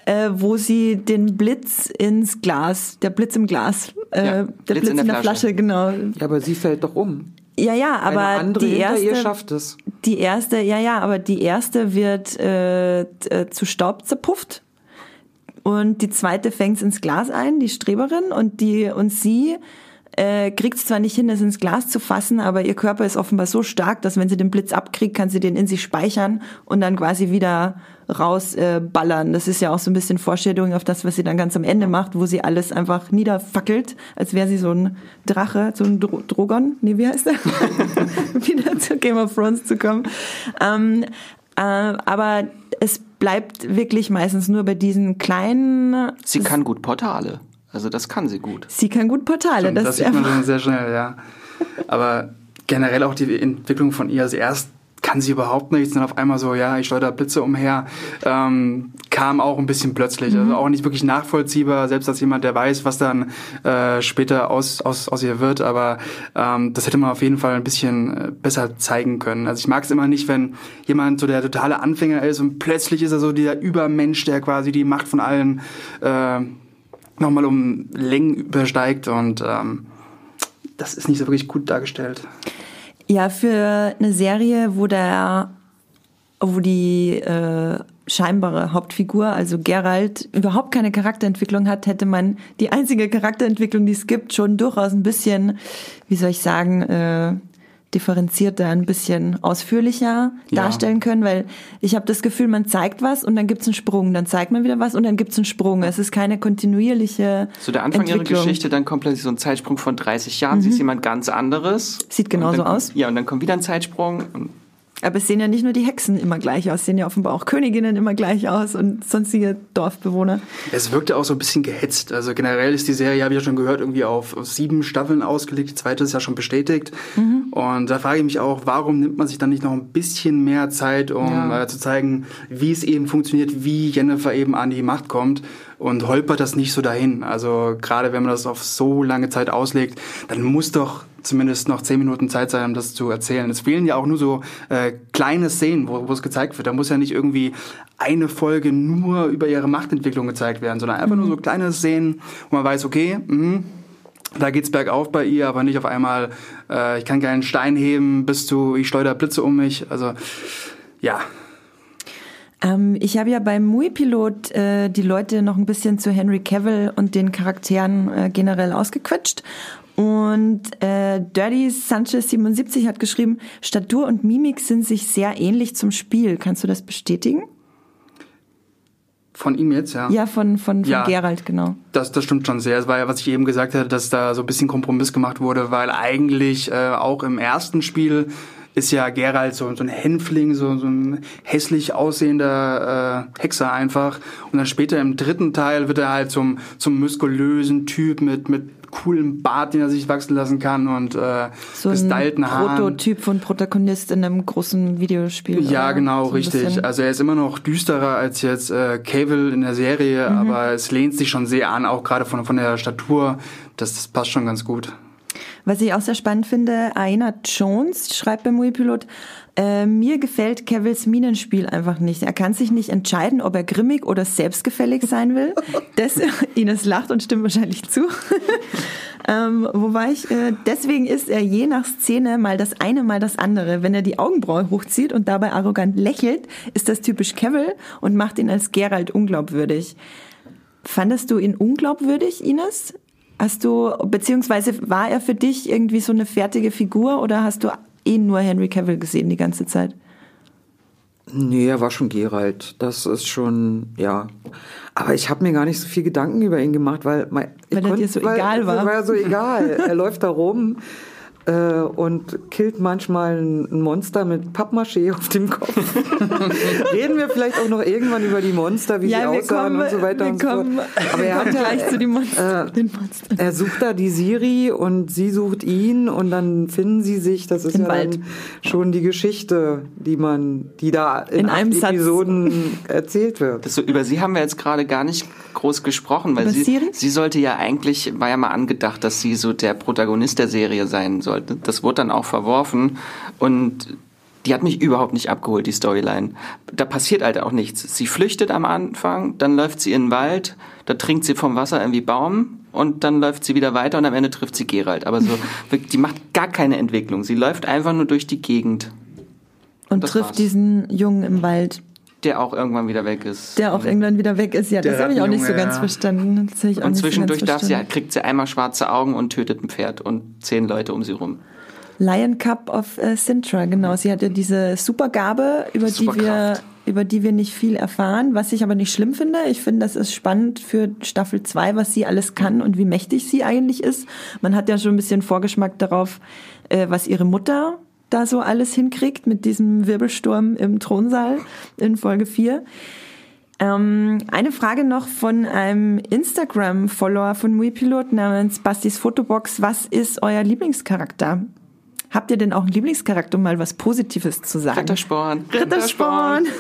äh, wo sie den Blitz ins Glas, der Blitz im Glas, äh, Ja, der Blitz, in der Flasche. genau. Ja, aber sie fällt doch um. Ja, ja, aber Eine andere die erste, ihr schafft es. die erste, ja, ja, aber die erste wird äh, äh, zu Staub zerpufft und die zweite fängt ins Glas ein, die Streberin und die und sie äh, kriegt zwar nicht hin, es ins Glas zu fassen, aber ihr Körper ist offenbar so stark, dass wenn sie den Blitz abkriegt, kann sie den in sich speichern und dann quasi wieder raus äh, ballern. Das ist ja auch so ein bisschen Vorstellung auf das, was sie dann ganz am Ende macht, wo sie alles einfach niederfackelt, als wäre sie so ein Drache, so ein Dro Drogon. Nee, wie heißt der? (laughs) wieder zu Game of Thrones zu kommen. Ähm, äh, aber es bleibt wirklich meistens nur bei diesen kleinen. Sie kann gut Portale. Also das kann sie gut. Sie kann gut Portale. Stimmt, das, das sieht man schon sehr schnell, ja. Aber generell auch die Entwicklung von ihr. Also erst kann sie überhaupt nichts, dann auf einmal so, ja, ich steuere Blitze umher, ähm, kam auch ein bisschen plötzlich. Also auch nicht wirklich nachvollziehbar, selbst als jemand, der weiß, was dann äh, später aus, aus, aus ihr wird. Aber ähm, das hätte man auf jeden Fall ein bisschen äh, besser zeigen können. Also ich mag es immer nicht, wenn jemand so der totale Anfänger ist und plötzlich ist er so dieser Übermensch, der quasi die Macht von allen äh, nochmal um Längen übersteigt und ähm, das ist nicht so wirklich gut dargestellt. Ja, für eine Serie, wo der, wo die äh, scheinbare Hauptfigur, also Geralt, überhaupt keine Charakterentwicklung hat, hätte man die einzige Charakterentwicklung, die es gibt, schon durchaus ein bisschen, wie soll ich sagen, äh, differenzierter, ein bisschen ausführlicher Ja. darstellen können, weil ich habe das Gefühl, man zeigt was und dann gibt's einen Sprung, dann zeigt man wieder was und dann gibt's einen Sprung. Es ist keine kontinuierliche So der Anfang ihrer. Geschichte, dann kommt plötzlich so ein Zeitsprung von 30 Jahren, sie ist jemand ganz anderes. Sieht genauso Und aus. Ja, und dann kommt wieder ein Zeitsprung. Aber es sehen ja nicht nur die Hexen immer gleich aus, es sehen ja offenbar auch Königinnen immer gleich aus und sonstige Dorfbewohner. Es wirkte auch so ein bisschen gehetzt. Also generell ist die Serie, habe ich ja schon gehört, irgendwie auf, auf sieben Staffeln ausgelegt. Die zweite ist ja schon bestätigt. Und da frage ich mich auch, warum nimmt man sich dann nicht noch ein bisschen mehr Zeit, um Ja. äh, zu zeigen, wie es eben funktioniert, wie Jennifer eben an die Macht kommt und holpert das nicht so dahin. Also gerade wenn man das auf so lange Zeit auslegt, dann muss doch zumindest noch zehn Minuten Zeit sein, um das zu erzählen. Es fehlen ja auch nur so äh, kleine Szenen, wo, es gezeigt wird. Da muss ja nicht irgendwie eine Folge nur über ihre Machtentwicklung gezeigt werden, sondern einfach nur so kleine Szenen, wo man weiß, okay, mh, da geht's bergauf bei ihr, aber nicht auf einmal, äh, ich kann keinen Stein heben, bis zu, ich schleuder Blitze um mich. Also ja, Ähm, ich habe ja beim Mui-Pilot äh, die Leute noch ein bisschen zu Henry Cavill und den Charakteren äh, generell ausgequetscht. Und äh, Dirty Sanchez 77 hat geschrieben, Statur und Mimik sind sich sehr ähnlich zum Spiel. Kannst du das bestätigen? von ihm jetzt, ja. Ja, von, von, von Ja. Gerald, genau. Das, das stimmt schon sehr. Es war ja, was ich eben gesagt hatte, dass da so ein bisschen Kompromiss gemacht wurde, weil eigentlich äh, auch im ersten Spiel ist ja Geralt so, so ein Hänfling, so, so ein hässlich aussehender äh, Hexer einfach. Und dann später im dritten Teil wird er halt zum, zum muskulösen Typ mit, mit coolem Bart, den er sich wachsen lassen kann und äh, So ein gestylten Haaren. Prototyp von Protagonist in einem großen Videospiel. Ja, genau, So ein richtig. Also er ist immer noch düsterer als jetzt äh, Cavill in der Serie, Mhm. aber es lehnt sich schon sehr an, auch gerade von, von der Statur. Das, das passt schon ganz gut. Was ich auch sehr spannend finde, Aina Jones schreibt beim Movie-Pilot, äh, mir gefällt Cavills Minenspiel einfach nicht. Er kann sich nicht entscheiden, ob er grimmig oder selbstgefällig sein will. (laughs) Das, (laughs) Ines lacht und stimmt wahrscheinlich zu. (laughs) ähm, wobei ich, äh, deswegen ist er je nach Szene mal das eine, mal das andere. Wenn er die Augenbraue hochzieht und dabei arrogant lächelt, ist das typisch Cavill und macht ihn als Geralt unglaubwürdig. Fandest du ihn unglaubwürdig, Ines? Hast du, beziehungsweise war er für dich irgendwie so eine fertige Figur oder hast du eh nur Henry Cavill gesehen die ganze Zeit? Nee, er war schon Geralt. Das ist schon, ja. Aber ich habe mir gar nicht so viel Gedanken über ihn gemacht, weil, mein, Weil er dir so egal war. War ja so egal. (laughs) er läuft da rum äh, und killt manchmal ein Monster mit Pappmaché (laughs) auf dem Kopf. (laughs) Reden wir vielleicht auch noch irgendwann über die Monster, wie Ja, sie aussahen kommen- und so weiter wir und so fort. kommen- Aber wir er kommen hat ja, gleich zu den Monster- äh, den Monstern. Er sucht da die Siri und sie sucht ihn und dann finden sie sich. Das ist Im ja Wald. dann schon die Geschichte, die man, die da in, In acht einem Satz. Episoden erzählt wird. Das so, über sie haben wir jetzt gerade gar nicht groß gesprochen, weil Über sie, Siri? sie sollte ja eigentlich, war ja mal angedacht, dass sie so der Protagonist der Serie sein sollte. Das wurde dann auch verworfen und die hat mich überhaupt nicht abgeholt, die Storyline. Da passiert halt auch nichts. Sie flüchtet am Anfang, dann läuft sie in den Wald, da trinkt sie vom Wasser irgendwie Baum und dann läuft sie wieder weiter und am Ende trifft sie Gerald. Aber so, (laughs) die macht gar keine Entwicklung. Sie läuft einfach nur durch die Gegend, Und Das trifft war's. diesen Jungen im Wald, der auch irgendwann wieder weg ist. der auch irgendwann wieder weg ist. Ja, das Der habe ich auch nicht so ganz ja. verstanden. Das Und so zwischendurch ganz darf sie, verstanden. kriegt sie einmal schwarze Augen und tötet ein Pferd und zehn Leute um sie rum. Lion Cup of äh, Sintra, genau. Sie hatte diese Supergabe, über die wir über die wir nicht viel erfahren, was ich aber nicht schlimm finde. Ich finde, das ist spannend für Staffel 2, was sie alles kann und wie mächtig sie eigentlich ist. Man hat ja schon ein bisschen Vorgeschmack darauf, äh, was ihre Mutter da so alles hinkriegt mit diesem Wirbelsturm im Thronsaal in Folge 4. Ähm, eine Frage noch von einem Instagram-Follower von Muipilot namens Bastis Fotobox. Was ist euer Lieblingscharakter? Habt ihr denn auch einen Lieblingscharakter, um mal was Positives zu sagen? Rittersporn. Rittersporn. (laughs)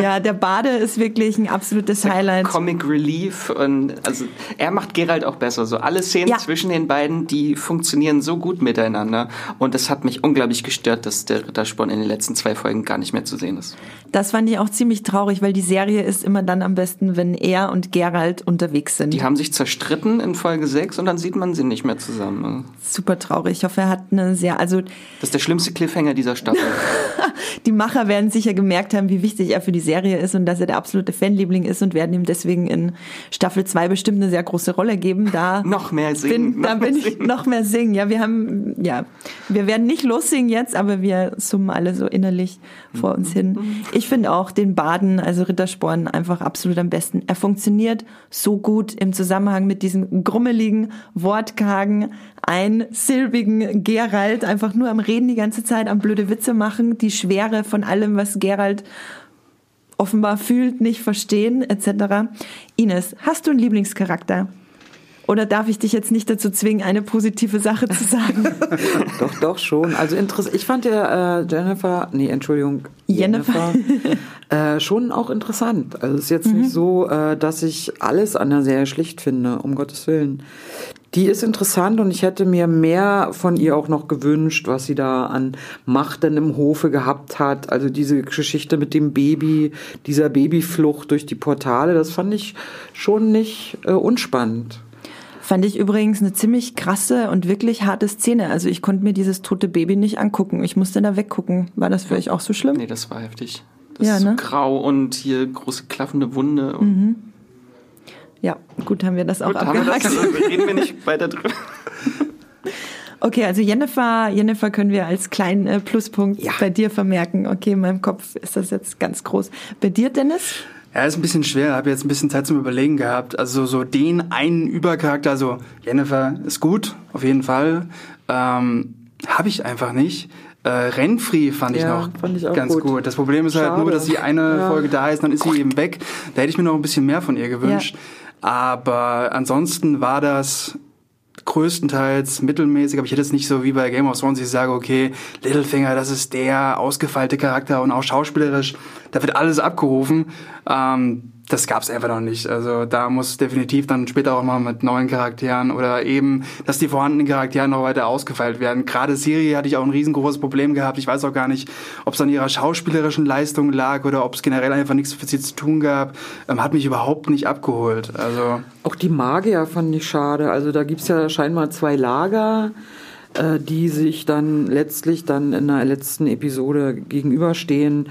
ja, der Bade ist wirklich ein absolutes Highlight. Comic Relief und also er macht Gerald auch besser. So alle Szenen Ja. zwischen den beiden, die funktionieren so gut miteinander und es hat mich unglaublich gestört, dass der Rittersporn in den letzten zwei Folgen gar nicht mehr zu sehen ist. Das fand ich auch ziemlich traurig, weil die Serie ist immer dann am besten, wenn er und Geralt unterwegs sind. Die haben sich zerstritten in Folge 6 und dann sieht man sie nicht mehr zusammen. Super traurig. Ich hoffe, er hat eine sehr, also. Das ist der schlimmste Cliffhanger dieser Staffel. (laughs) die Macher werden sicher gemerkt haben, wie wichtig er für die Serie ist und dass er der absolute Fanliebling ist und werden ihm deswegen in Staffel 2 bestimmt eine sehr große Rolle geben. Da (laughs) noch mehr singen. Bin, da bin ich noch mehr singen. Ja, wir haben, ja, wir werden nicht lossingen jetzt, aber wir summen alle so innerlich vor uns hin. Ich finde auch den Baden, also Rittersporn, einfach absolut am besten. Er funktioniert so gut im Zusammenhang mit diesem grummeligen, wortkargen, einsilbigen Gerald, einfach nur am Reden die ganze Zeit, am blöde Witze machen, die Schwere von allem, was Gerald offenbar fühlt, nicht verstehen, etc. Ines, hast du einen Lieblingscharakter? Oder darf ich dich jetzt nicht dazu zwingen, eine positive Sache zu sagen? (laughs) doch, doch, schon. Also ich fand ja äh, Jennifer, nee, Entschuldigung, Jennifer, äh, schon auch interessant. Also es ist jetzt mhm. nicht so, äh, dass ich alles an der Serie schlicht finde, um Gottes Willen. Die ist interessant und ich hätte mir mehr von ihr auch noch gewünscht, was sie da an Macht denn im Hofe gehabt hat. Also diese Geschichte mit dem Baby, dieser Babyflucht durch die Portale, das fand ich schon nicht äh, unspannend. Fand ich übrigens eine ziemlich krasse und wirklich harte Szene. Also ich konnte mir dieses tote Baby nicht angucken. Ich musste da weggucken. War das für euch auch so schlimm? Nee, das war heftig. Das ja, ist so ne? grau und hier große klaffende Wunde. Mhm. Ja, gut, haben wir das auch gut, abgehakt. Haben wir das, (laughs) reden wir nicht weiter drüber. Okay, also Jennifer, Jennifer können wir als kleinen äh, Pluspunkt ja. bei dir vermerken. Okay, in meinem Kopf ist das jetzt ganz groß. Bei dir, Dennis? Ja, ist ein bisschen schwer. Habe jetzt ein bisschen Zeit zum Überlegen gehabt. Also so den einen Übercharakter, also Jennifer ist gut, auf jeden Fall. Ähm, Habe ich einfach nicht. Äh, Renfri fand ich ja, noch fand ich ganz gut. gut. Das Problem ist Schade. halt nur, dass sie eine ja. Folge da ist, dann ist sie eben weg. Da hätte ich mir noch ein bisschen mehr von ihr gewünscht. Ja. Aber ansonsten war das größtenteils mittelmäßig, aber ich hätte es nicht so wie bei Game of Thrones, ich sage, okay, Littlefinger, das ist der ausgefeilte Charakter und auch schauspielerisch, da wird alles abgerufen. Ähm, das gab es einfach noch nicht. Also da muss definitiv dann später auch mal mit neuen Charakteren oder eben, dass die vorhandenen Charaktere noch weiter ausgefeilt werden. Gerade Siri hatte ich auch ein riesengroßes Problem gehabt. Ich weiß auch gar nicht, ob es an ihrer schauspielerischen Leistung lag oder ob es generell einfach nichts für sie zu tun gab. Ähm, hat mich überhaupt nicht abgeholt. Also auch die Magier fand ich schade. Also da gibt's ja scheinbar zwei Lager äh, die sich dann letztlich dann in der letzten Episode gegenüberstehen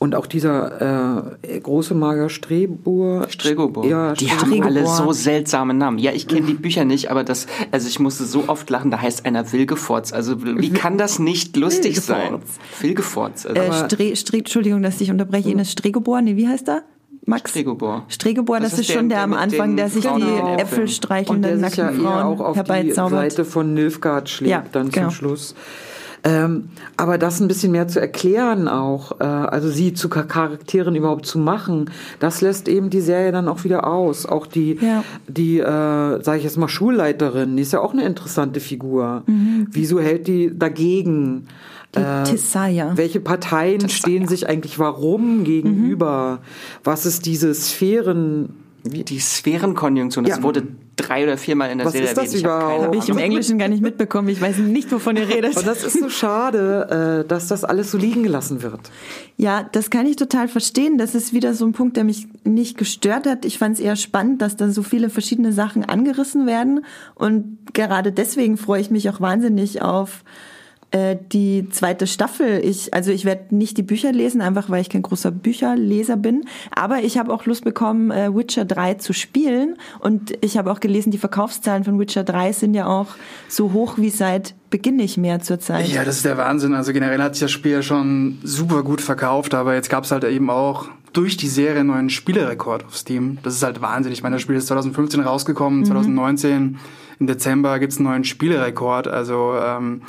und auch dieser äh, große Mager Strebur. Stregobor. Ja, die Stregobor. haben alle so seltsame Namen. Ja, ich kenne die Bücher nicht, aber das, also ich musste so oft lachen, da heißt einer Wilgefortz. Also wie kann das nicht lustig Wilgefortz. sein? Wilgefortz. Also. Äh, Stre, Stre, Entschuldigung, dass ich unterbreche. Hm. Ines Stregobor, nee, wie heißt er? Max? Stregobor. Stregobor, das, das ist, ist schon der, der am Anfang, der sich die Äpfel streichelnden nackten ja Frauen auch auf herbeizaubert. die Seite von Nilfgaard schlägt ja, dann genau. zum Schluss. Ähm, aber das ein bisschen mehr zu erklären auch, äh, also sie zu Charakteren überhaupt zu machen, das lässt eben die Serie dann auch wieder aus. Auch die, ja. die, äh, sage ich jetzt mal Schulleiterin, die ist ja auch eine interessante Figur. Mhm. Wieso hält die dagegen? Die äh, Tisaya. Welche Parteien Tisaya. stehen sich eigentlich warum gegenüber? Mhm. Was ist diese Sphären? Die Sphärenkonjunktion, das ja. wurde drei oder viermal in der Was Serie ist das erwähnt. überhaupt? Habe ich im Englischen gar nicht mitbekommen. Ich weiß nicht, wovon ihr redet. Und das ist so schade, äh, dass das alles so liegen gelassen wird. Ja, das kann ich total verstehen. Das ist wieder so ein Punkt, der mich nicht gestört hat. Ich fand es eher spannend, dass da so viele verschiedene Sachen angerissen werden. Und gerade deswegen freue ich mich auch wahnsinnig auf äh, die zweite Staffel. Ich, also ich werde nicht die Bücher lesen, einfach weil ich kein großer Bücherleser bin. Aber ich habe auch Lust bekommen, äh, Witcher 3 zu spielen. Und ich habe auch gelesen, die Verkaufszahlen von Witcher 3 sind ja auch so hoch wie seit Beginn nicht mehr zurzeit. Ja, das ist der Wahnsinn. Also generell hat sich das Spiel ja schon super gut verkauft, aber jetzt gab es halt eben auch durch die Serie einen neuen Spielerekord auf Steam. Das ist halt Wahnsinn. Ich meine, das Spiel ist 2015 rausgekommen, mhm. 2019 im Dezember gibt's einen neuen Spielerekord. Also ähm,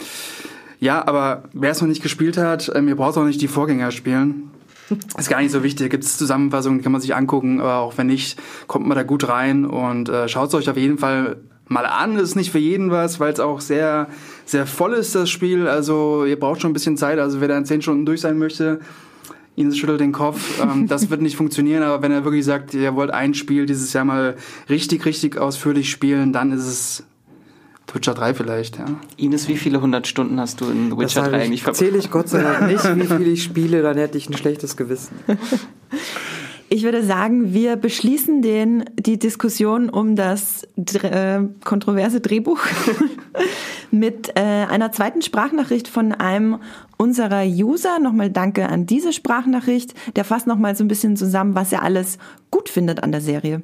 ja, aber wer es noch nicht gespielt hat, ähm, ihr braucht auch nicht die Vorgänger spielen. (laughs) Ist gar nicht so wichtig. Gibt es Zusammenfassungen, die kann man sich angucken, aber auch wenn nicht, kommt man da gut rein und äh, schaut es euch auf jeden Fall mal an. Das ist nicht für jeden was, weil es auch sehr, sehr voll ist, das Spiel. Also ihr braucht schon ein bisschen Zeit. Also wer da in zehn Stunden durch sein möchte, Ines schüttelt den Kopf. Ähm, (laughs) das wird nicht funktionieren, aber wenn er wirklich sagt, ihr wollt ein Spiel dieses Jahr mal richtig, richtig ausführlich spielen, dann ist es Witcher 3 vielleicht, ja. Ines, wie viele hundert Stunden hast du in Witcher 3 eigentlich verbracht? Zähle ich Gott sei Dank (laughs) nicht, wie viel ich spiele, dann hätte ich ein schlechtes Gewissen. (laughs) Ich würde sagen, wir beschließen den, die Diskussion um das äh, kontroverse Drehbuch (laughs) mit äh, einer zweiten Sprachnachricht von einem unserer User. Nochmal danke an diese Sprachnachricht. Der fasst nochmal so ein bisschen zusammen, was er alles gut findet an der Serie.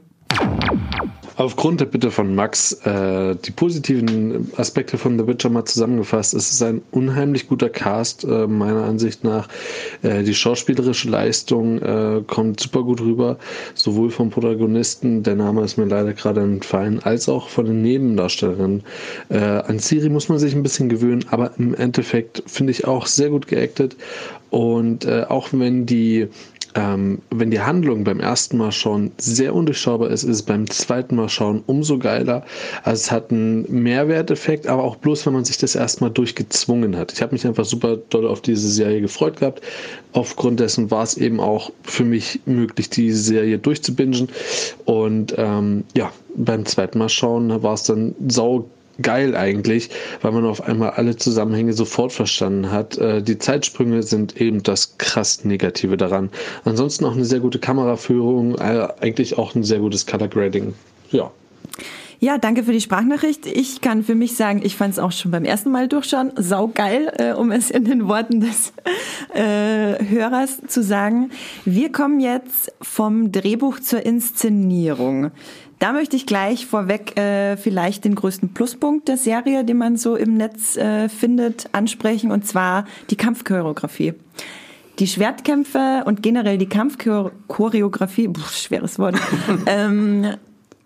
Aufgrund der Bitte von Max äh, die positiven Aspekte von The Witcher mal zusammengefasst. Es ist ein unheimlich guter Cast, äh, meiner Ansicht nach. Äh, die schauspielerische Leistung äh, kommt super gut rüber, sowohl vom Protagonisten, der Name ist mir leider gerade entfallen, als auch von den Nebendarstellerinnen. Äh, an Siri muss man sich ein bisschen gewöhnen, aber im Endeffekt finde ich auch sehr gut geactet. Und äh, auch wenn die ähm, wenn die Handlung beim ersten Mal schauen sehr undurchschaubar ist, ist es beim zweiten Mal schauen umso geiler. Also es hat einen Mehrwerteffekt, aber auch bloß, wenn man sich das erstmal durchgezwungen hat. Ich habe mich einfach super doll auf diese Serie gefreut gehabt. Aufgrund dessen war es eben auch für mich möglich, diese Serie durchzubingen. Und ähm, ja, beim zweiten Mal schauen war es dann sau geil eigentlich, weil man auf einmal alle Zusammenhänge sofort verstanden hat. Äh, die Zeitsprünge sind eben das krass Negative daran. Ansonsten auch eine sehr gute Kameraführung, äh, eigentlich auch ein sehr gutes Color Grading. Ja. Ja, danke für die Sprachnachricht. Ich kann für mich sagen, ich fand es auch schon beim ersten Mal durchschauen saugeil, äh, um es in den Worten des äh, Hörers zu sagen. Wir kommen jetzt vom Drehbuch zur Inszenierung. Da möchte ich gleich vorweg äh, vielleicht den größten Pluspunkt der Serie, den man so im Netz äh, findet, ansprechen, und zwar die Kampfchoreografie. Die Schwertkämpfe und generell die Kampfchoreografie, schweres Wort, (laughs) ähm,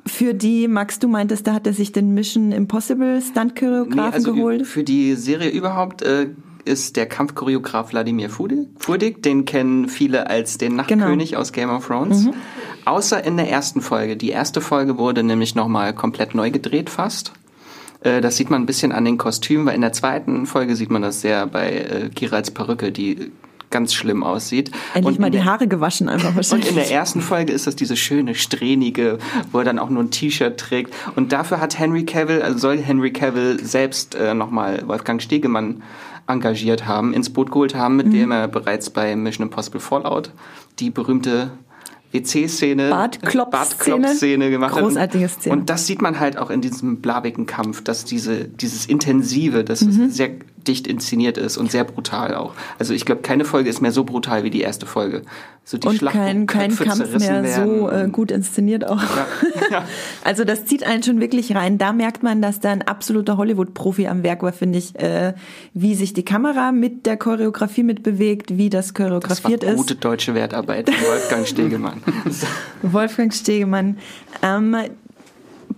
für die, Max, du meintest, da hat er sich den Mission Impossible Stunt-Choreografen nee, also geholt? Für die Serie überhaupt äh, ist der Kampfchoreograf Wladimir Furdik. Den kennen viele als den Nachtkönig genau. aus Game of Thrones. Mhm. Außer in der ersten Folge. Die erste Folge wurde nämlich nochmal komplett neu gedreht fast. Äh, das sieht man ein bisschen an den Kostümen, weil in der zweiten Folge sieht man das sehr bei äh, Girals Perücke, die ganz schlimm aussieht. Endlich und mal die Haare gewaschen einfach wahrscheinlich. Und in der ersten Folge ist das diese schöne, strähnige, wo er dann auch nur ein T-Shirt trägt. Und dafür hat Henry Cavill, also soll Henry Cavill selbst äh, nochmal Wolfgang Stegemann engagiert haben, ins Boot geholt haben, mit mhm. dem er bereits bei Mission Impossible Fallout die berühmte WC-Szene, Bartklopp-Szene gemacht Großartige Szene. Und das sieht man halt auch in diesem blabigen Kampf, dass diese, dieses Intensive, dass mhm. sehr dicht inszeniert ist und sehr brutal auch. Also ich glaube, keine Folge ist mehr so brutal wie die erste Folge. So die und Schlacht, kein, kein Kampf mehr werden. so äh, gut inszeniert auch. Ja. (laughs) Ja. also das zieht einen schon wirklich rein. Da merkt man, dass da ein absoluter Hollywood-Profi am Werk war, finde ich, äh, wie sich die Kamera mit der Choreografie mitbewegt, wie das choreografiert das war gute ist. Gute deutsche Wertarbeit Wolfgang Stegemann. (laughs) Wolfgang Stegemann. Ähm,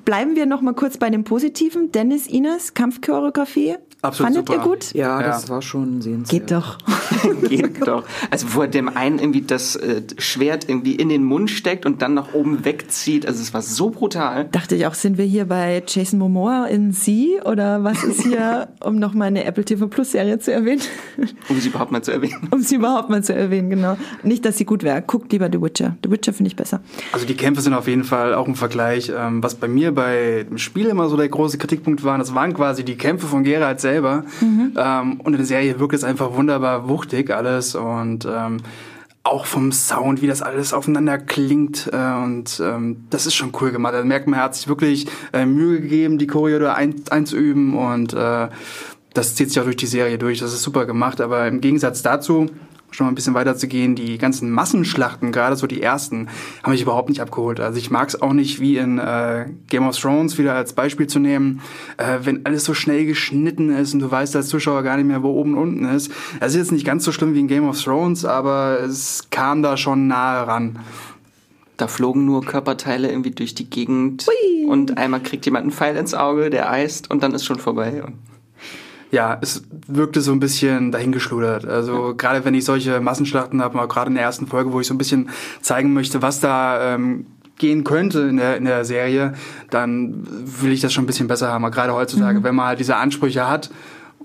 bleiben wir noch mal kurz bei dem Positiven. Dennis Ines, Kampfchoreografie. Absolut Fandet super. ihr gut? Ja, ja, das war schon sehenswert. Geht doch. (laughs) Geht (laughs) doch. Also wo er dem einen irgendwie das äh, Schwert irgendwie in den Mund steckt und dann nach oben wegzieht. Also es war so brutal. Dachte ich auch, sind wir hier bei Jason Momoa in Sie oder was ist hier, (laughs) um noch mal eine Apple TV Plus Serie zu erwähnen? Um sie überhaupt mal zu erwähnen. Um sie überhaupt mal zu erwähnen, genau. Nicht, dass sie gut wäre. Guckt lieber The Witcher. The Witcher finde ich besser. Also die Kämpfe sind auf jeden Fall auch im Vergleich. Ähm, was bei mir bei dem Spiel immer so der große Kritikpunkt war, das waren quasi die Kämpfe von Geralt selber. Mhm. Ähm, und in der Serie wirkt es einfach wunderbar wuchtig alles und ähm, auch vom Sound, wie das alles aufeinander klingt. Äh, und ähm, das ist schon cool gemacht. Da merkt man, er hat sich wirklich äh, Mühe gegeben, die Choreo ein, einzuüben und äh, das zieht sich auch durch die Serie durch. Das ist super gemacht. Aber im Gegensatz dazu schon mal ein bisschen weiter zu gehen, die ganzen Massenschlachten, gerade so die ersten, haben mich überhaupt nicht abgeholt. Also ich mag es auch nicht, wie in äh, Game of Thrones wieder als Beispiel zu nehmen, äh, wenn alles so schnell geschnitten ist und du weißt als Zuschauer gar nicht mehr, wo oben und unten ist. Es ist jetzt nicht ganz so schlimm wie in Game of Thrones, aber es kam da schon nahe ran. Da flogen nur Körperteile irgendwie durch die Gegend Hui. und einmal kriegt jemand einen Pfeil ins Auge, der eist und dann ist schon vorbei. Und ja, es wirkte so ein bisschen dahingeschludert. Also ja. gerade wenn ich solche Massenschlachten habe, gerade in der ersten Folge, wo ich so ein bisschen zeigen möchte, was da ähm, gehen könnte in der, in der Serie, dann will ich das schon ein bisschen besser haben. gerade heutzutage, mhm. wenn man halt diese Ansprüche hat,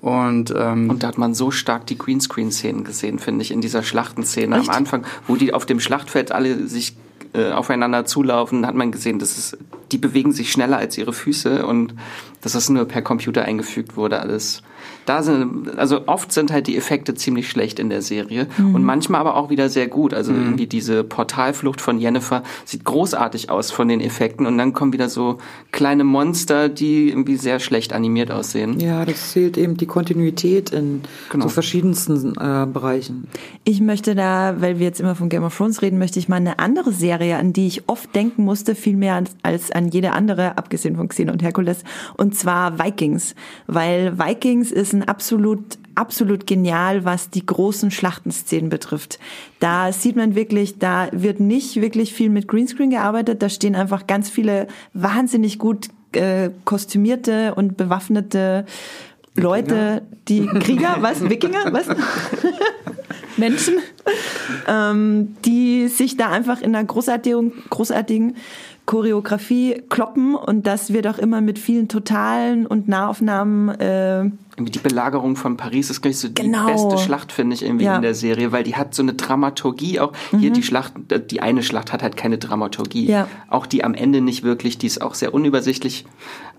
und, ähm, und da hat man so stark die Greenscreen-Szenen gesehen, finde ich, in dieser Schlachtenszene am Anfang, wo die auf dem Schlachtfeld alle sich äh, aufeinander zulaufen, hat man gesehen, das ist die bewegen sich schneller als ihre Füße und dass das nur per Computer eingefügt wurde, alles. Da sind, also oft sind halt die Effekte ziemlich schlecht in der Serie mhm. und manchmal aber auch wieder sehr gut. Also mhm. irgendwie diese Portalflucht von Jennifer sieht großartig aus von den Effekten und dann kommen wieder so kleine Monster, die irgendwie sehr schlecht animiert aussehen. Ja, das zählt eben die Kontinuität in genau. so verschiedensten äh, Bereichen. Ich möchte da, weil wir jetzt immer von Game of Thrones reden, möchte ich mal eine andere Serie, an die ich oft denken musste, viel mehr als, als an jede andere, abgesehen von Xena und Herkules, und zwar Vikings. Weil Vikings ist ein absolut absolut genial, was die großen Schlachtenszenen betrifft. Da sieht man wirklich, da wird nicht wirklich viel mit Greenscreen gearbeitet. Da stehen einfach ganz viele wahnsinnig gut äh, kostümierte und bewaffnete Leute, die Krieger, was? Wikinger, was? (laughs) Menschen, ähm, die sich da einfach in einer großartigen, großartigen Choreografie kloppen und das wird auch immer mit vielen Totalen und Nahaufnahmen äh, die Belagerung von Paris ist gleich so die genau. beste Schlacht, finde ich, irgendwie ja. in der Serie, weil die hat so eine Dramaturgie auch. Mhm. Hier die Schlacht, äh, die eine Schlacht hat halt keine Dramaturgie. Ja. Auch die am Ende nicht wirklich, die ist auch sehr unübersichtlich.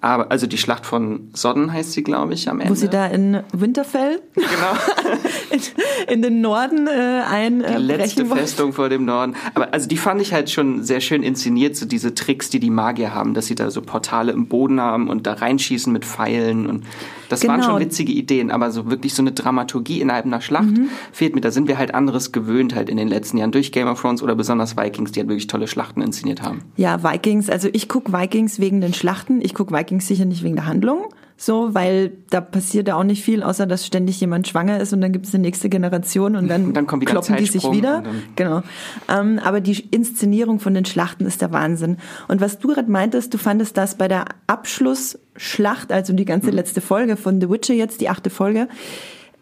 Aber, also die Schlacht von Sodden heißt sie, glaube ich, am Ende. Wo sie da in Winterfell genau. (laughs) in, in, den Norden äh, ein Die letzte Festung vor dem Norden. Aber also die fand ich halt schon sehr schön inszeniert, so diese Tricks, die die Magier haben, dass sie da so Portale im Boden haben und da reinschießen mit Pfeilen und das genau. waren schon witzige Ideen, aber so wirklich so eine Dramaturgie innerhalb einer Schlacht mhm. fehlt mir. Da sind wir halt anderes gewöhnt halt in den letzten Jahren durch Game of Thrones oder besonders Vikings, die halt wirklich tolle Schlachten inszeniert haben. Ja, Vikings, also ich gucke Vikings wegen den Schlachten, ich gucke Vikings sicher nicht wegen der Handlung so, weil da passiert ja auch nicht viel, außer dass ständig jemand schwanger ist und dann gibt es eine nächste Generation und dann, (laughs) und dann kloppen die sich wieder. Genau. Ähm, aber die Inszenierung von den Schlachten ist der Wahnsinn. Und was du gerade meintest, du fandest das bei der Abschlussschlacht, also die ganze mhm. letzte Folge von The Witcher jetzt, die achte Folge,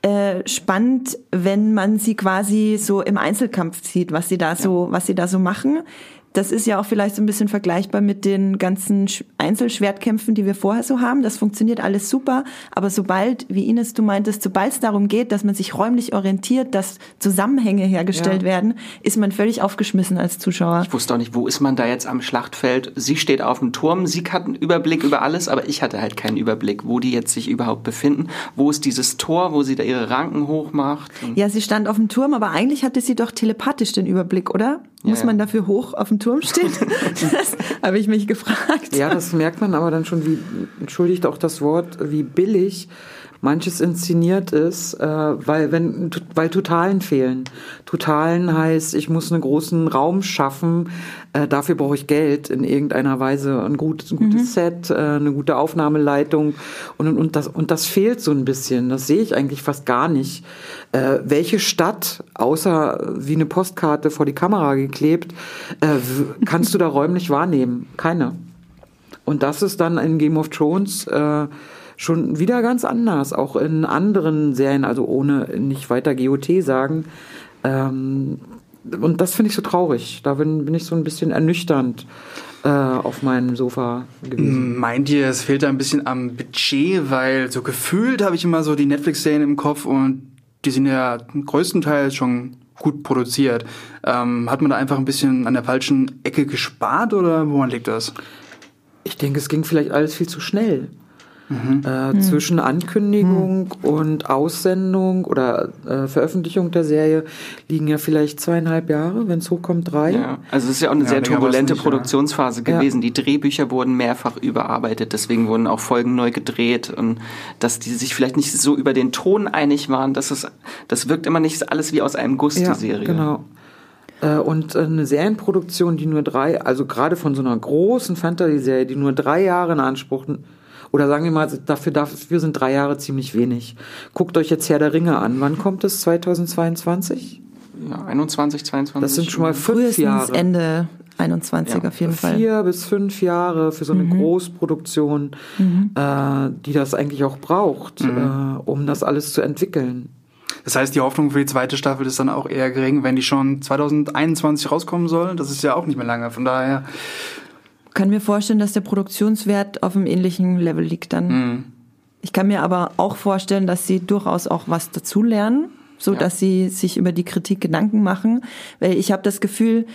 äh, spannend, wenn man sie quasi so im Einzelkampf sieht, was sie da so, was sie da so machen das ist ja auch vielleicht so ein bisschen vergleichbar mit den ganzen Einzelschwertkämpfen, die wir vorher so haben. Das funktioniert alles super. Aber sobald, wie Ines du meintest, sobald es darum geht, dass man sich räumlich orientiert, dass Zusammenhänge hergestellt ja. werden, ist man völlig aufgeschmissen als Zuschauer. Ich wusste auch nicht, wo ist man da jetzt am Schlachtfeld? Sie steht auf dem Turm, sie hat einen Überblick über alles, aber ich hatte halt keinen Überblick, wo die jetzt sich überhaupt befinden. Wo ist dieses Tor, wo sie da ihre Ranken hochmacht? Ja, sie stand auf dem Turm, aber eigentlich hatte sie doch telepathisch den Überblick, oder? Muss ja, man dafür hoch auf dem Turm stehen? (laughs) das habe ich mich gefragt. Ja, das merkt man aber dann schon, wie, entschuldigt auch das Wort, wie billig manches inszeniert ist, äh, weil wenn weil Totalen fehlen. Totalen heißt, ich muss einen großen Raum schaffen. Äh, dafür brauche ich Geld in irgendeiner Weise, ein, gut, ein gutes mhm. Set, äh, eine gute Aufnahmeleitung und und das und das fehlt so ein bisschen. Das sehe ich eigentlich fast gar nicht. Äh, welche Stadt, außer wie eine Postkarte vor die Kamera geklebt, äh, kannst du da (laughs) räumlich wahrnehmen? Keine. Und das ist dann in Game of Thrones äh, schon wieder ganz anders, auch in anderen Serien, also ohne nicht weiter GOT sagen. Ähm, und das finde ich so traurig. Da bin, bin ich so ein bisschen ernüchternd äh, auf meinem Sofa gewesen. Meint ihr, es fehlt da ein bisschen am Budget, weil so gefühlt habe ich immer so die Netflix-Serien im Kopf und die sind ja größtenteils schon gut produziert. Ähm, hat man da einfach ein bisschen an der falschen Ecke gespart oder woran liegt das? Ich denke, es ging vielleicht alles viel zu schnell. Mhm. Äh, mhm. Zwischen Ankündigung mhm. und Aussendung oder äh, Veröffentlichung der Serie liegen ja vielleicht zweieinhalb Jahre, wenn es hochkommt, drei. Ja, also es ist ja auch eine ja, sehr turbulente nicht, Produktionsphase ja. gewesen. Die Drehbücher wurden mehrfach überarbeitet, deswegen wurden auch Folgen neu gedreht und dass die sich vielleicht nicht so über den Ton einig waren, dass es, das wirkt immer nicht alles wie aus einem Guss, ja, die Serie. Genau. Äh, und eine Serienproduktion, die nur drei, also gerade von so einer großen Fantasy-Serie, die nur drei Jahre in Anspruch oder sagen wir mal, dafür, dafür sind drei Jahre ziemlich wenig. Guckt euch jetzt Herr der Ringe an. Wann kommt es? 2022? Ja, 21, 22. Das sind schon mal fünf Frühestens Jahre. Ende 21 ja. auf jeden Vier Fall. Vier bis fünf Jahre für so eine mhm. Großproduktion, mhm. äh, die das eigentlich auch braucht, mhm. äh, um das alles zu entwickeln. Das heißt, die Hoffnung für die zweite Staffel ist dann auch eher gering, wenn die schon 2021 rauskommen soll. Das ist ja auch nicht mehr lange. Von daher kann mir vorstellen, dass der Produktionswert auf einem ähnlichen Level liegt dann. Mhm. Ich kann mir aber auch vorstellen, dass sie durchaus auch was dazulernen, so ja. dass sie sich über die Kritik Gedanken machen, weil ich habe das Gefühl,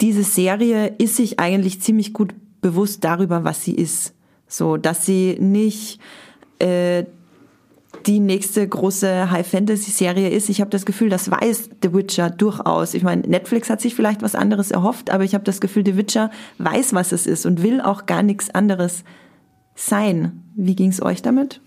diese Serie ist sich eigentlich ziemlich gut bewusst darüber, was sie ist. So, dass sie nicht äh, die nächste große High-Fantasy-Serie ist. Ich habe das Gefühl, das weiß The Witcher durchaus. Ich meine, Netflix hat sich vielleicht was anderes erhofft, aber ich habe das Gefühl, The Witcher weiß, was es ist und will auch gar nichts anderes sein. Wie ging's euch damit?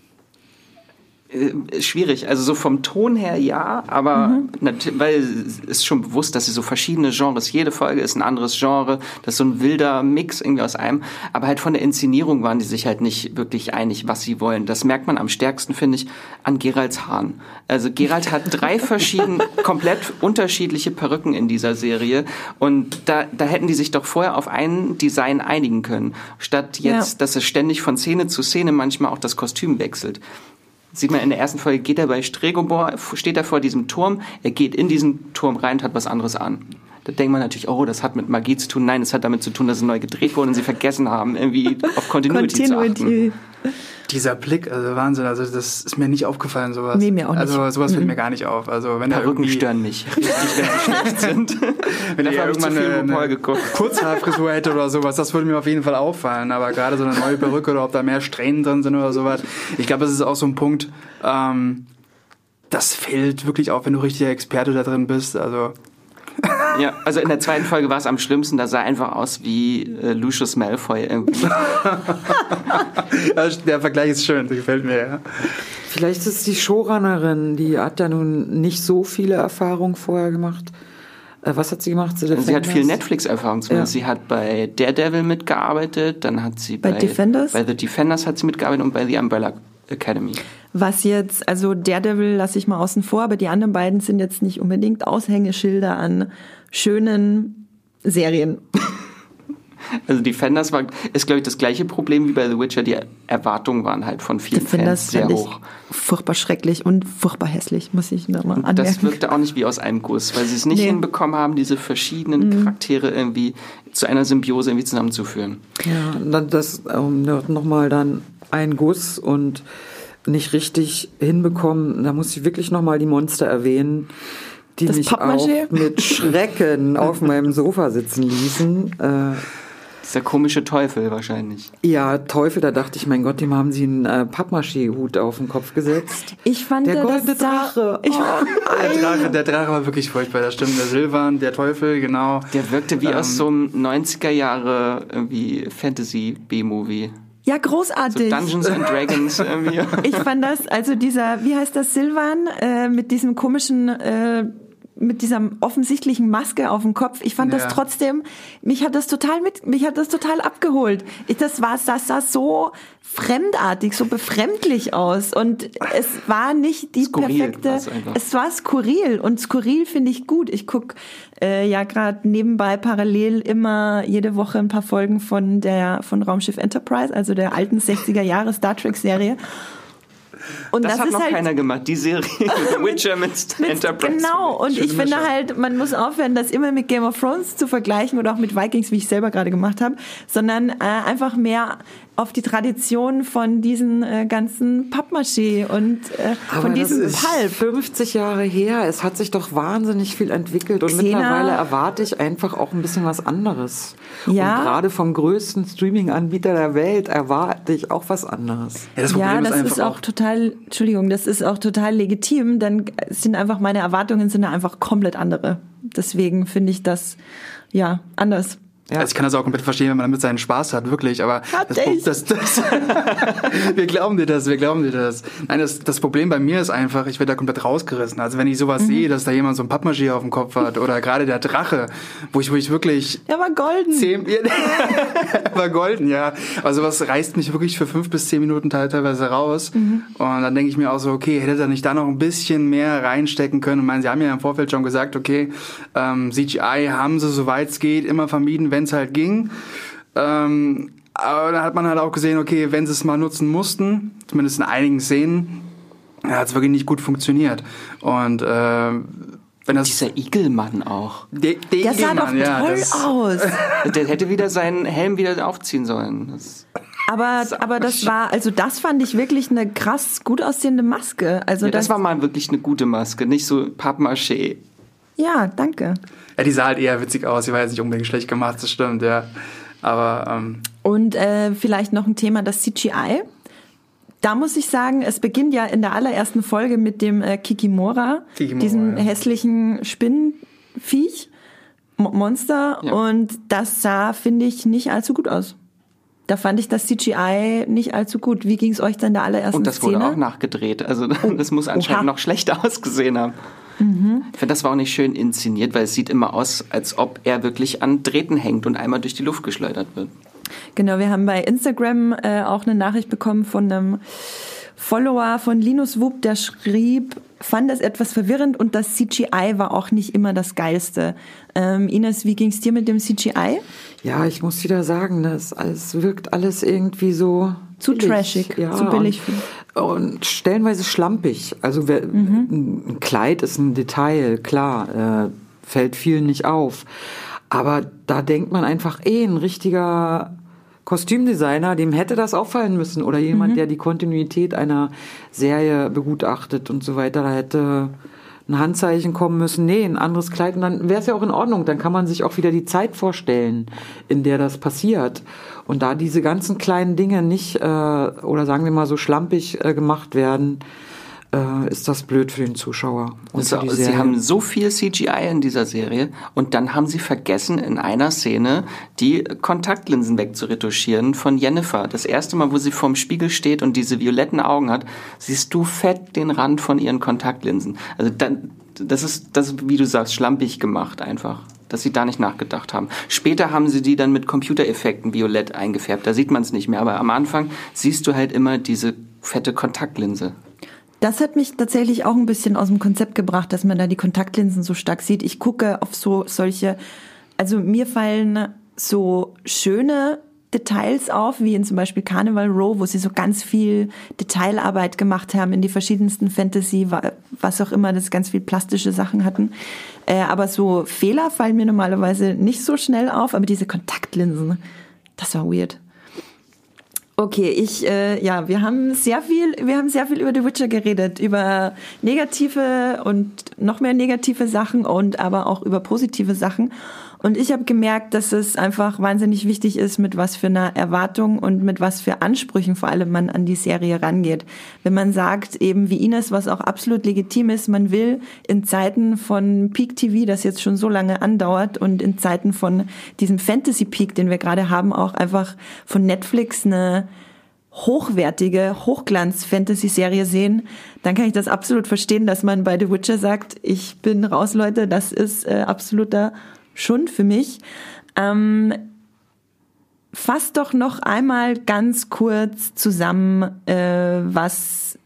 Äh, schwierig. Also so vom Ton her ja, aber mhm. weil es ist schon bewusst, dass sie so verschiedene Genres, jede Folge ist ein anderes Genre, das ist so ein wilder Mix irgendwie aus einem. Aber halt von der Inszenierung waren die sich halt nicht wirklich einig, was sie wollen. Das merkt man am stärksten, finde ich, an Geralds Haaren. Also Gerald hat drei (laughs) verschieden, komplett unterschiedliche Perücken in dieser Serie und da, da hätten die sich doch vorher auf ein Design einigen können, statt jetzt, ja. dass es ständig von Szene zu Szene manchmal auch das Kostüm wechselt sieht man in der ersten Folge, geht er bei Stregobor, steht er vor diesem Turm, er geht in diesen Turm rein und hat was anderes an. Da denkt man natürlich, oh, das hat mit Magie zu tun. Nein, es hat damit zu tun, dass es neu gedreht wurde und sie vergessen haben, irgendwie auf Continuity, Continuity. zu achten. Dieser Blick, also Wahnsinn, also das ist mir nicht aufgefallen, sowas. Nee, mir auch nicht. Also sowas fällt mhm. mir gar nicht auf. Also wenn Perücken stören mich (laughs) wenn sie schlecht sind. (laughs) wenn ich irgendwann eine, eine Kurzhaarfrisur hätte oder sowas, das würde mir auf jeden Fall auffallen. Aber gerade so eine neue Perücke oder ob da mehr Strähnen drin sind oder sowas, ich glaube, das ist auch so ein Punkt, ähm, das fällt wirklich auf, wenn du richtiger Experte da drin bist. Also (laughs) ja, also in der zweiten Folge war es am schlimmsten, da sah einfach aus wie äh, Lucius Malfoy irgendwie. (laughs) der Vergleich ist schön, der gefällt mir, ja. Vielleicht ist die Showrunnerin, die hat ja nun nicht so viele Erfahrungen vorher gemacht. Äh, was hat sie gemacht? Sie, sie hat viel Netflix-Erfahrung. Ja. Sie hat bei Daredevil mitgearbeitet, dann hat sie bei, bei Defenders? Bei The Defenders hat sie mitgearbeitet und bei The Umbrella Academy. Was jetzt, also Daredevil lasse ich mal außen vor, aber die anderen beiden sind jetzt nicht unbedingt Aushängeschilder an schönen Serien. (laughs) Also Defenders war, ist glaube ich das gleiche Problem wie bei The Witcher. Die Erwartungen waren halt von vielen Defenders Fans sehr hoch. Furchtbar schrecklich und furchtbar hässlich, muss ich nochmal anmerken. Das wirkte auch nicht wie aus einem Guss, weil sie es nicht nee. hinbekommen haben, diese verschiedenen mhm. Charaktere irgendwie zu einer Symbiose irgendwie zusammenzuführen. Ja, das um, nochmal dann ein Guss und nicht richtig hinbekommen. Da muss ich wirklich nochmal die Monster erwähnen, die das mich auch mit Schrecken (laughs) auf meinem Sofa sitzen ließen. Äh, der komische Teufel wahrscheinlich. Ja, Teufel, da dachte ich, mein Gott, dem haben sie einen äh, Pappmaché-Hut auf den Kopf gesetzt. Ich fand der goldene Drache. (laughs) Ich, oh, der Drache. Der Drache war wirklich furchtbar, das stimmt. Der Silvan, der Teufel, genau. Der wirkte wie ähm, aus so einem 90er Jahre irgendwie Fantasy-B-Movie. Ja, großartig. So Dungeons and Dragons irgendwie. Ich fand das, also dieser, wie heißt das, Silvan, äh, mit diesem komischen, äh, mit dieser offensichtlichen Maske auf dem Kopf. Ich fand ja. das trotzdem, mich hat das total mit, mich hat das total abgeholt. Ich, das war, das sah so fremdartig, so befremdlich aus und es war nicht die skurril perfekte, es war skurril und skurril finde ich gut. Ich guck äh, ja gerade nebenbei parallel immer jede Woche ein paar Folgen von der von Raumschiff Enterprise, also der alten 60er Jahre Star Trek Serie. Und das, das hat noch halt, keiner gemacht, die Serie. (laughs) The Witcher mit, mit Enterprise. Genau, und ich finde halt, man muss aufhören, das immer mit Game of Thrones zu vergleichen oder auch mit Vikings, wie ich selber gerade gemacht habe, sondern äh, einfach mehr auf die Tradition von diesen äh, ganzen Pappmaché und äh, von diesem das ist Pulp. 50 Jahre her. Es hat sich doch wahnsinnig viel entwickelt und Xena. mittlerweile erwarte ich einfach auch ein bisschen was anderes. Ja. Und gerade vom größten Streaming-Anbieter der Welt erwarte ich auch was anderes. Ja, das, ja, das ist, ist auch, auch total, Entschuldigung, das ist auch total legitim. Dann sind einfach meine Erwartungen sind einfach komplett andere. Deswegen finde ich das ja anders. Ja. Also ich kann das auch komplett verstehen, wenn man damit seinen Spaß hat, wirklich. Aber das, das, das, (laughs) wir glauben dir das, wir glauben dir das. Nein, das, das Problem bei mir ist einfach, ich werde da komplett rausgerissen. Also wenn ich sowas mhm. sehe, dass da jemand so ein Pappmagier auf dem Kopf hat oder gerade der Drache, wo ich, wo ich wirklich. Der war golden. Zehn, (laughs) war golden, ja. Also was reißt mich wirklich für fünf bis zehn Minuten teilweise raus. Mhm. Und dann denke ich mir auch so, okay, hätte er nicht da noch ein bisschen mehr reinstecken können? Und meine, sie haben ja im Vorfeld schon gesagt, okay, ähm, CGI haben sie, soweit es geht, immer vermieden, wenn es halt ging. Ähm, aber da hat man halt auch gesehen, okay, wenn sie es mal nutzen mussten, zumindest in einigen Szenen, hat es wirklich nicht gut funktioniert. Und äh, wenn das Dieser Igelmann auch. Der, der, der sah doch ja, toll aus. (laughs) der hätte wieder seinen Helm wieder aufziehen sollen. Das aber, aber das war, also das fand ich wirklich eine krass gut aussehende Maske. Also ja, das, das war mal wirklich eine gute Maske, nicht so Pappmaché. Ja, danke. Ja, die sah halt eher witzig aus. Sie war jetzt nicht unbedingt schlecht gemacht, das stimmt, ja. Aber ähm, Und äh, vielleicht noch ein Thema, das CGI. Da muss ich sagen, es beginnt ja in der allerersten Folge mit dem äh, Kikimora, Kikimora, diesem ja. hässlichen Spinnenviech, Mo Monster. Ja. Und das sah, finde ich, nicht allzu gut aus. Da fand ich das CGI nicht allzu gut. Wie ging es euch denn in der allerersten Und das Szene? wurde auch nachgedreht. Also (laughs) das muss anscheinend Oha. noch schlechter (laughs) ausgesehen haben. Ich finde, das war auch nicht schön inszeniert, weil es sieht immer aus, als ob er wirklich an Drähten hängt und einmal durch die Luft geschleudert wird. Genau, wir haben bei Instagram äh, auch eine Nachricht bekommen von einem Follower von Linus Wupp, der schrieb, fand das etwas verwirrend und das CGI war auch nicht immer das Geilste. Ähm, Ines, wie ging's dir mit dem CGI? Ja, ich muss wieder sagen, das alles wirkt alles irgendwie so Zu billig. trashig, zu billig. Und, stellenweise schlampig. Also wer, ein Kleid ist ein Detail, klar, äh, fällt vielen nicht auf. Aber da denkt man einfach, eh, ein richtiger Kostümdesigner, dem hätte das auffallen müssen. Oder jemand, der die Kontinuität einer Serie begutachtet und so weiter. Da hätte ein Handzeichen kommen müssen, nee, ein anderes Kleid. Und dann wäre es ja auch in Ordnung. Dann kann man sich auch wieder die Zeit vorstellen, in der das passiert. Und da diese ganzen kleinen Dinge nicht, äh, oder sagen wir mal so schlampig äh, gemacht werden, äh, ist das blöd für den Zuschauer. Und Also, für die sie Serie. haben so viel CGI in dieser Serie und dann haben sie vergessen, in einer Szene die Kontaktlinsen wegzuretuschieren von Jennifer. Das erste Mal, wo sie vorm Spiegel steht und diese violetten Augen hat, siehst du fett den Rand von ihren Kontaktlinsen. Also dann, das ist, das ist, wie du sagst, schlampig gemacht einfach. Dass sie da nicht nachgedacht haben. Später haben sie die dann mit Computereffekten violett eingefärbt. Da sieht man es nicht mehr. Aber am Anfang siehst du halt immer diese fette Kontaktlinse. Das hat mich tatsächlich auch ein bisschen aus dem Konzept gebracht, dass man da die Kontaktlinsen so stark sieht. Ich gucke auf so solche, also mir fallen so schöne Details auf, wie in zum Beispiel Carnival Row, wo sie so ganz viel Detailarbeit gemacht haben in die verschiedensten Fantasy, wa- was auch immer, das ganz viel plastische Sachen hatten. Äh, aber so Fehler fallen mir normalerweise nicht so schnell auf, aber diese Kontaktlinsen, das war weird. Okay, ich äh, ja, wir haben sehr viel, wir haben sehr viel über The Witcher geredet, über negative und noch mehr negative Sachen und aber auch über positive Sachen. Und ich habe gemerkt, dass es einfach wahnsinnig wichtig ist, mit was für einer Erwartung und mit was für Ansprüchen vor allem man an die Serie rangeht. Wenn man sagt, eben wie Ines, was auch absolut legitim ist, man will in Zeiten von Peak TV, das jetzt schon so lange andauert und in Zeiten von diesem Fantasy Peak, den wir gerade haben, auch einfach von Netflix eine hochwertige Hochglanz-Fantasy-Serie sehen, dann kann ich das absolut verstehen, dass man bei The Witcher sagt, ich bin raus, Leute, das ist äh, absoluter Schund für mich. Ähm, fasst doch noch einmal ganz kurz zusammen, äh, was,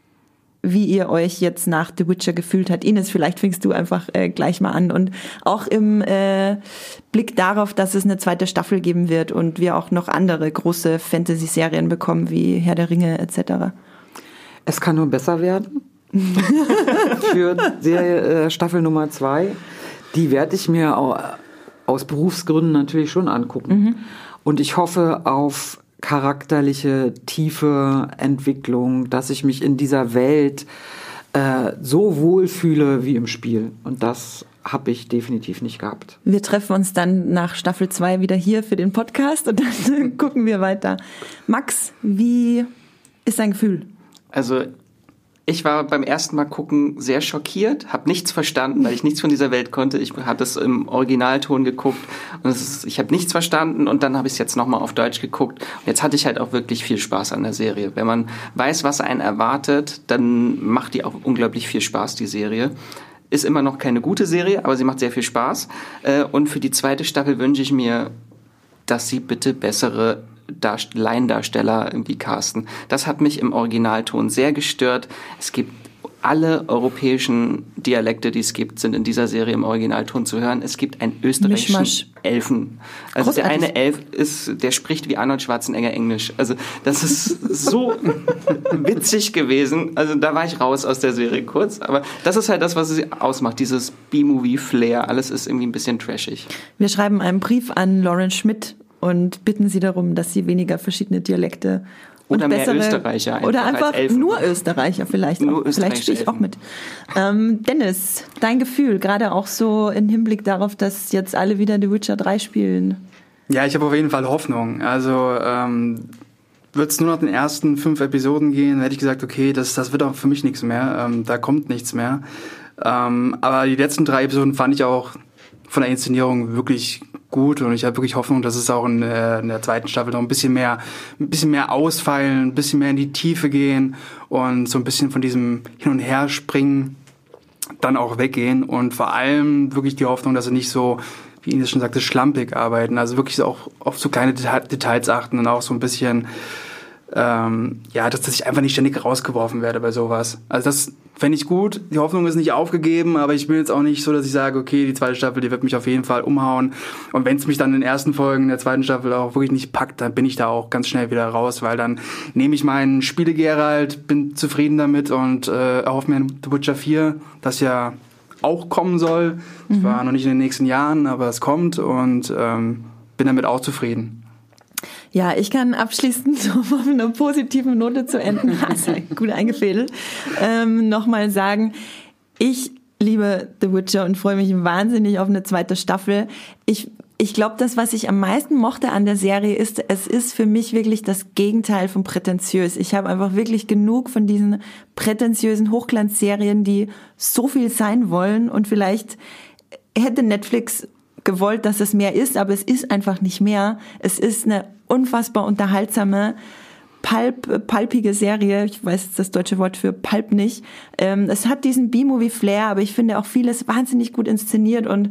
wie ihr euch jetzt nach The Witcher gefühlt habt. Ines, vielleicht fängst du einfach äh, gleich mal an und auch im äh, Blick darauf, dass es eine zweite Staffel geben wird und wir auch noch andere große Fantasy-Serien bekommen, wie Herr der Ringe etc. Es kann nur besser werden. (laughs) Für Serie, äh, Staffel Nummer zwei. Die werde ich mir au- aus Berufsgründen natürlich schon angucken. Und ich hoffe auf charakterliche, tiefe Entwicklung, dass ich mich in dieser Welt äh, so wohlfühle wie im Spiel. Und das habe ich definitiv nicht gehabt. Wir treffen uns dann nach Staffel 2 wieder hier für den Podcast und dann (laughs) gucken wir weiter. Max, wie ist dein Gefühl? Also ich war beim ersten Mal gucken sehr schockiert, habe nichts verstanden, weil ich nichts von dieser Welt konnte. Ich hatte es im Originalton geguckt und ist, ich habe nichts verstanden und dann habe ich es jetzt nochmal auf Deutsch geguckt. Und jetzt hatte ich halt auch wirklich viel Spaß an der Serie. Wenn man weiß, was einen erwartet, dann macht die auch unglaublich viel Spaß, die Serie. Ist immer noch keine gute Serie, aber sie macht sehr viel Spaß. Äh, Und für die zweite Staffel wünsche ich mir dass sie bitte bessere Darst- Laiendarsteller irgendwie casten. Das hat mich im Originalton sehr gestört. Es gibt alle europäischen Dialekte, die es gibt, sind in dieser Serie im Originalton zu hören. Es gibt einen österreichischen Mischmasch. Elfen. Also der Großartig. eine Elf ist, der spricht wie Arnold Schwarzenegger Englisch. Also das ist so (laughs) witzig gewesen. Also da war ich raus aus der Serie kurz. Aber das ist halt das, was sie ausmacht. Dieses B-Movie-Flair. Alles ist irgendwie ein bisschen trashig. Wir schreiben einen Brief an Lauren Schmidt und bitten sie darum, dass sie weniger verschiedene Dialekte und Oder mehr bessere Österreicher einfach oder als einfach Elfen. nur Österreicher vielleicht. Nur auch. Vielleicht stehe ich auch Elfen. mit. Ähm, Dennis, dein Gefühl, gerade auch so im Hinblick darauf, dass jetzt alle wieder The Witcher 3 spielen. Ja, ich habe auf jeden Fall Hoffnung. Also ähm, wird es nur noch den ersten fünf Episoden gehen, hätte ich gesagt, okay, das, das wird auch für mich nichts mehr. Ähm, da kommt nichts mehr. Ähm, aber die letzten drei Episoden fand ich auch von der Inszenierung wirklich gut und ich habe wirklich Hoffnung, dass es auch in, äh, in, der zweiten Staffel noch ein bisschen mehr, ein bisschen mehr ausfallen, ein bisschen mehr in die Tiefe gehen und so ein bisschen von diesem Hin und Her springen dann auch weggehen und vor allem wirklich die Hoffnung, dass sie nicht so, wie Ines schon sagte, schlampig arbeiten, also wirklich auch auf so kleine Details achten und auch so ein bisschen ähm, ja, dass, dass ich einfach nicht ständig rausgeworfen werde bei sowas. Also das fände ich gut. Die Hoffnung ist nicht aufgegeben, aber ich bin jetzt auch nicht so, dass ich sage, okay, die zweite Staffel, die wird mich auf jeden Fall umhauen. Und wenn es mich dann in den ersten Folgen der zweiten Staffel auch wirklich nicht packt, dann bin ich da auch ganz schnell wieder raus, weil dann nehme ich meinen Spiele Geralt, bin zufrieden damit und äh, erhoffe mir The Witcher 4, das ja auch kommen soll. Mhm. Zwar noch nicht in den nächsten Jahren, aber es kommt und ähm, bin damit auch zufrieden. Ja, ich kann abschließend (laughs) so auf einer positiven Note zu enden, (laughs) also gut eingefädelt, ähm, nochmal sagen, ich liebe The Witcher und freue mich wahnsinnig auf eine zweite Staffel. Ich ich glaube, das, was ich am meisten mochte an der Serie, ist, es ist für mich wirklich das Gegenteil von prätentiös. Ich habe einfach wirklich genug von diesen prätentiösen Hochglanzserien, die so viel sein wollen und vielleicht hätte Netflix gewollt, dass es mehr ist, aber es ist einfach nicht mehr. Es ist eine unfassbar unterhaltsame, pulp, pulpige Serie. Ich weiß das deutsche Wort für pulp nicht. Ähm, es hat diesen B-Movie-Flair, aber ich finde auch vieles wahnsinnig gut inszeniert und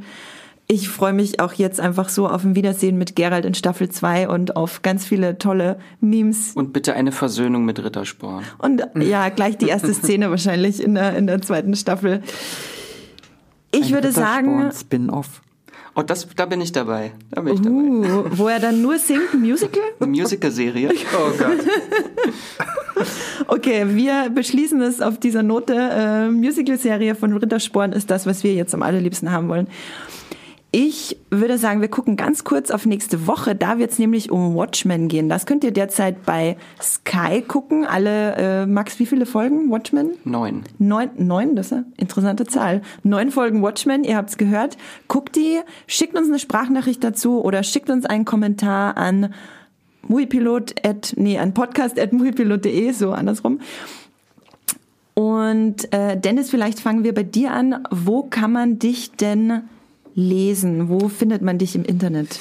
ich freue mich auch jetzt einfach so auf ein Wiedersehen mit Gerald in Staffel 2 und auf ganz viele tolle Memes. Und bitte eine Versöhnung mit Rittersporn. Und ja, gleich die erste Szene wahrscheinlich in der, in der zweiten Staffel. Ich ein würde sagen. Spin-off. Oh, das, da bin ich dabei. Da bin ich uh, dabei. Wo er dann nur singt, ein Musical? Eine Musical-Serie. (laughs) Oh Gott. okay, wir beschließen es auf dieser Note. Äh, Musical-Serie von Rittersporn ist das, was wir jetzt am allerliebsten haben wollen. Ich würde sagen, wir gucken ganz kurz auf nächste Woche. Da wird es nämlich um Watchmen gehen. Das könnt ihr derzeit bei Sky gucken. Alle, äh, Max, wie viele Folgen Watchmen? Neun. Neun, neun, das ist eine interessante Zahl. Neun Folgen Watchmen, ihr habt's gehört. Guckt die, schickt uns eine Sprachnachricht dazu oder schickt uns einen Kommentar an muipilot nee, an podcast at muipilot.de, so andersrum. Und äh, Dennis, vielleicht fangen wir bei dir an. Wo kann man dich denn lesen? Wo findet man dich im Internet?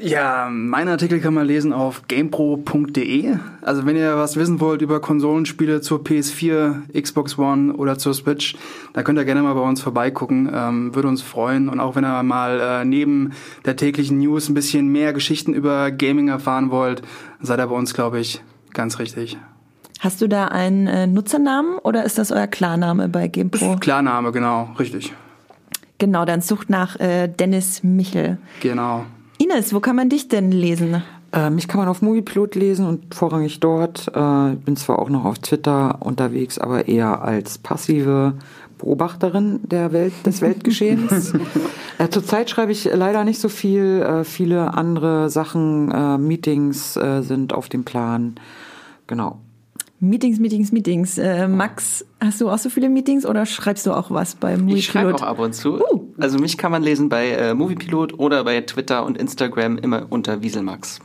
Ja, meine Artikel kann man lesen auf gamepro.de. Also wenn ihr was wissen wollt über Konsolenspiele zur PS4, Xbox One oder zur Switch, dann könnt ihr gerne mal bei uns vorbeigucken. Ähm, würde uns freuen. Und auch wenn ihr mal äh, neben der täglichen News ein bisschen mehr Geschichten über Gaming erfahren wollt, seid ihr bei uns, glaube ich, ganz richtig. Hast du da einen äh, Nutzernamen oder ist das euer Klarname bei GamePro? Klarname, genau, richtig. Genau, dann sucht nach äh, Dennis Michel. Genau. Ines, wo kann man dich denn lesen? Äh, mich kann man auf Moviepilot lesen und vorrangig dort. Äh, bin zwar auch noch auf Twitter unterwegs, aber eher als passive Beobachterin der Welt, des Weltgeschehens. (laughs) äh, zurzeit schreibe ich leider nicht so viel. Äh, viele andere Sachen, äh, Meetings äh, sind auf dem Plan. Genau. Meetings, Meetings, Meetings. Äh, Max, hast du auch so viele Meetings oder schreibst du auch was beim Moviepilot? Ich schreibe auch ab und zu. Uh. Also mich kann man lesen bei äh, Moviepilot oder bei Twitter und Instagram immer unter Wieselmax.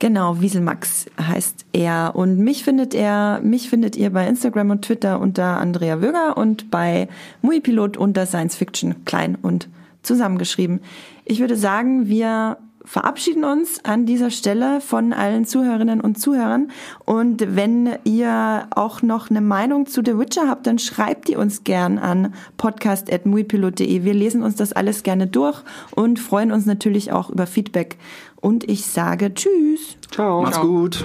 Genau, Wieselmax heißt er. Und mich findet er, mich findet ihr bei Instagram und Twitter unter Andrea Wöger und bei Moviepilot unter Science Fiction klein und zusammengeschrieben. Ich würde sagen, wir verabschieden uns an dieser Stelle von allen Zuhörerinnen und Zuhörern. Und wenn ihr auch noch eine Meinung zu The Witcher habt, dann schreibt die uns gern an podcast.muipilot.de. Wir lesen uns das alles gerne durch und freuen uns natürlich auch über Feedback. Und ich sage Tschüss. Ciao. Mach's gut.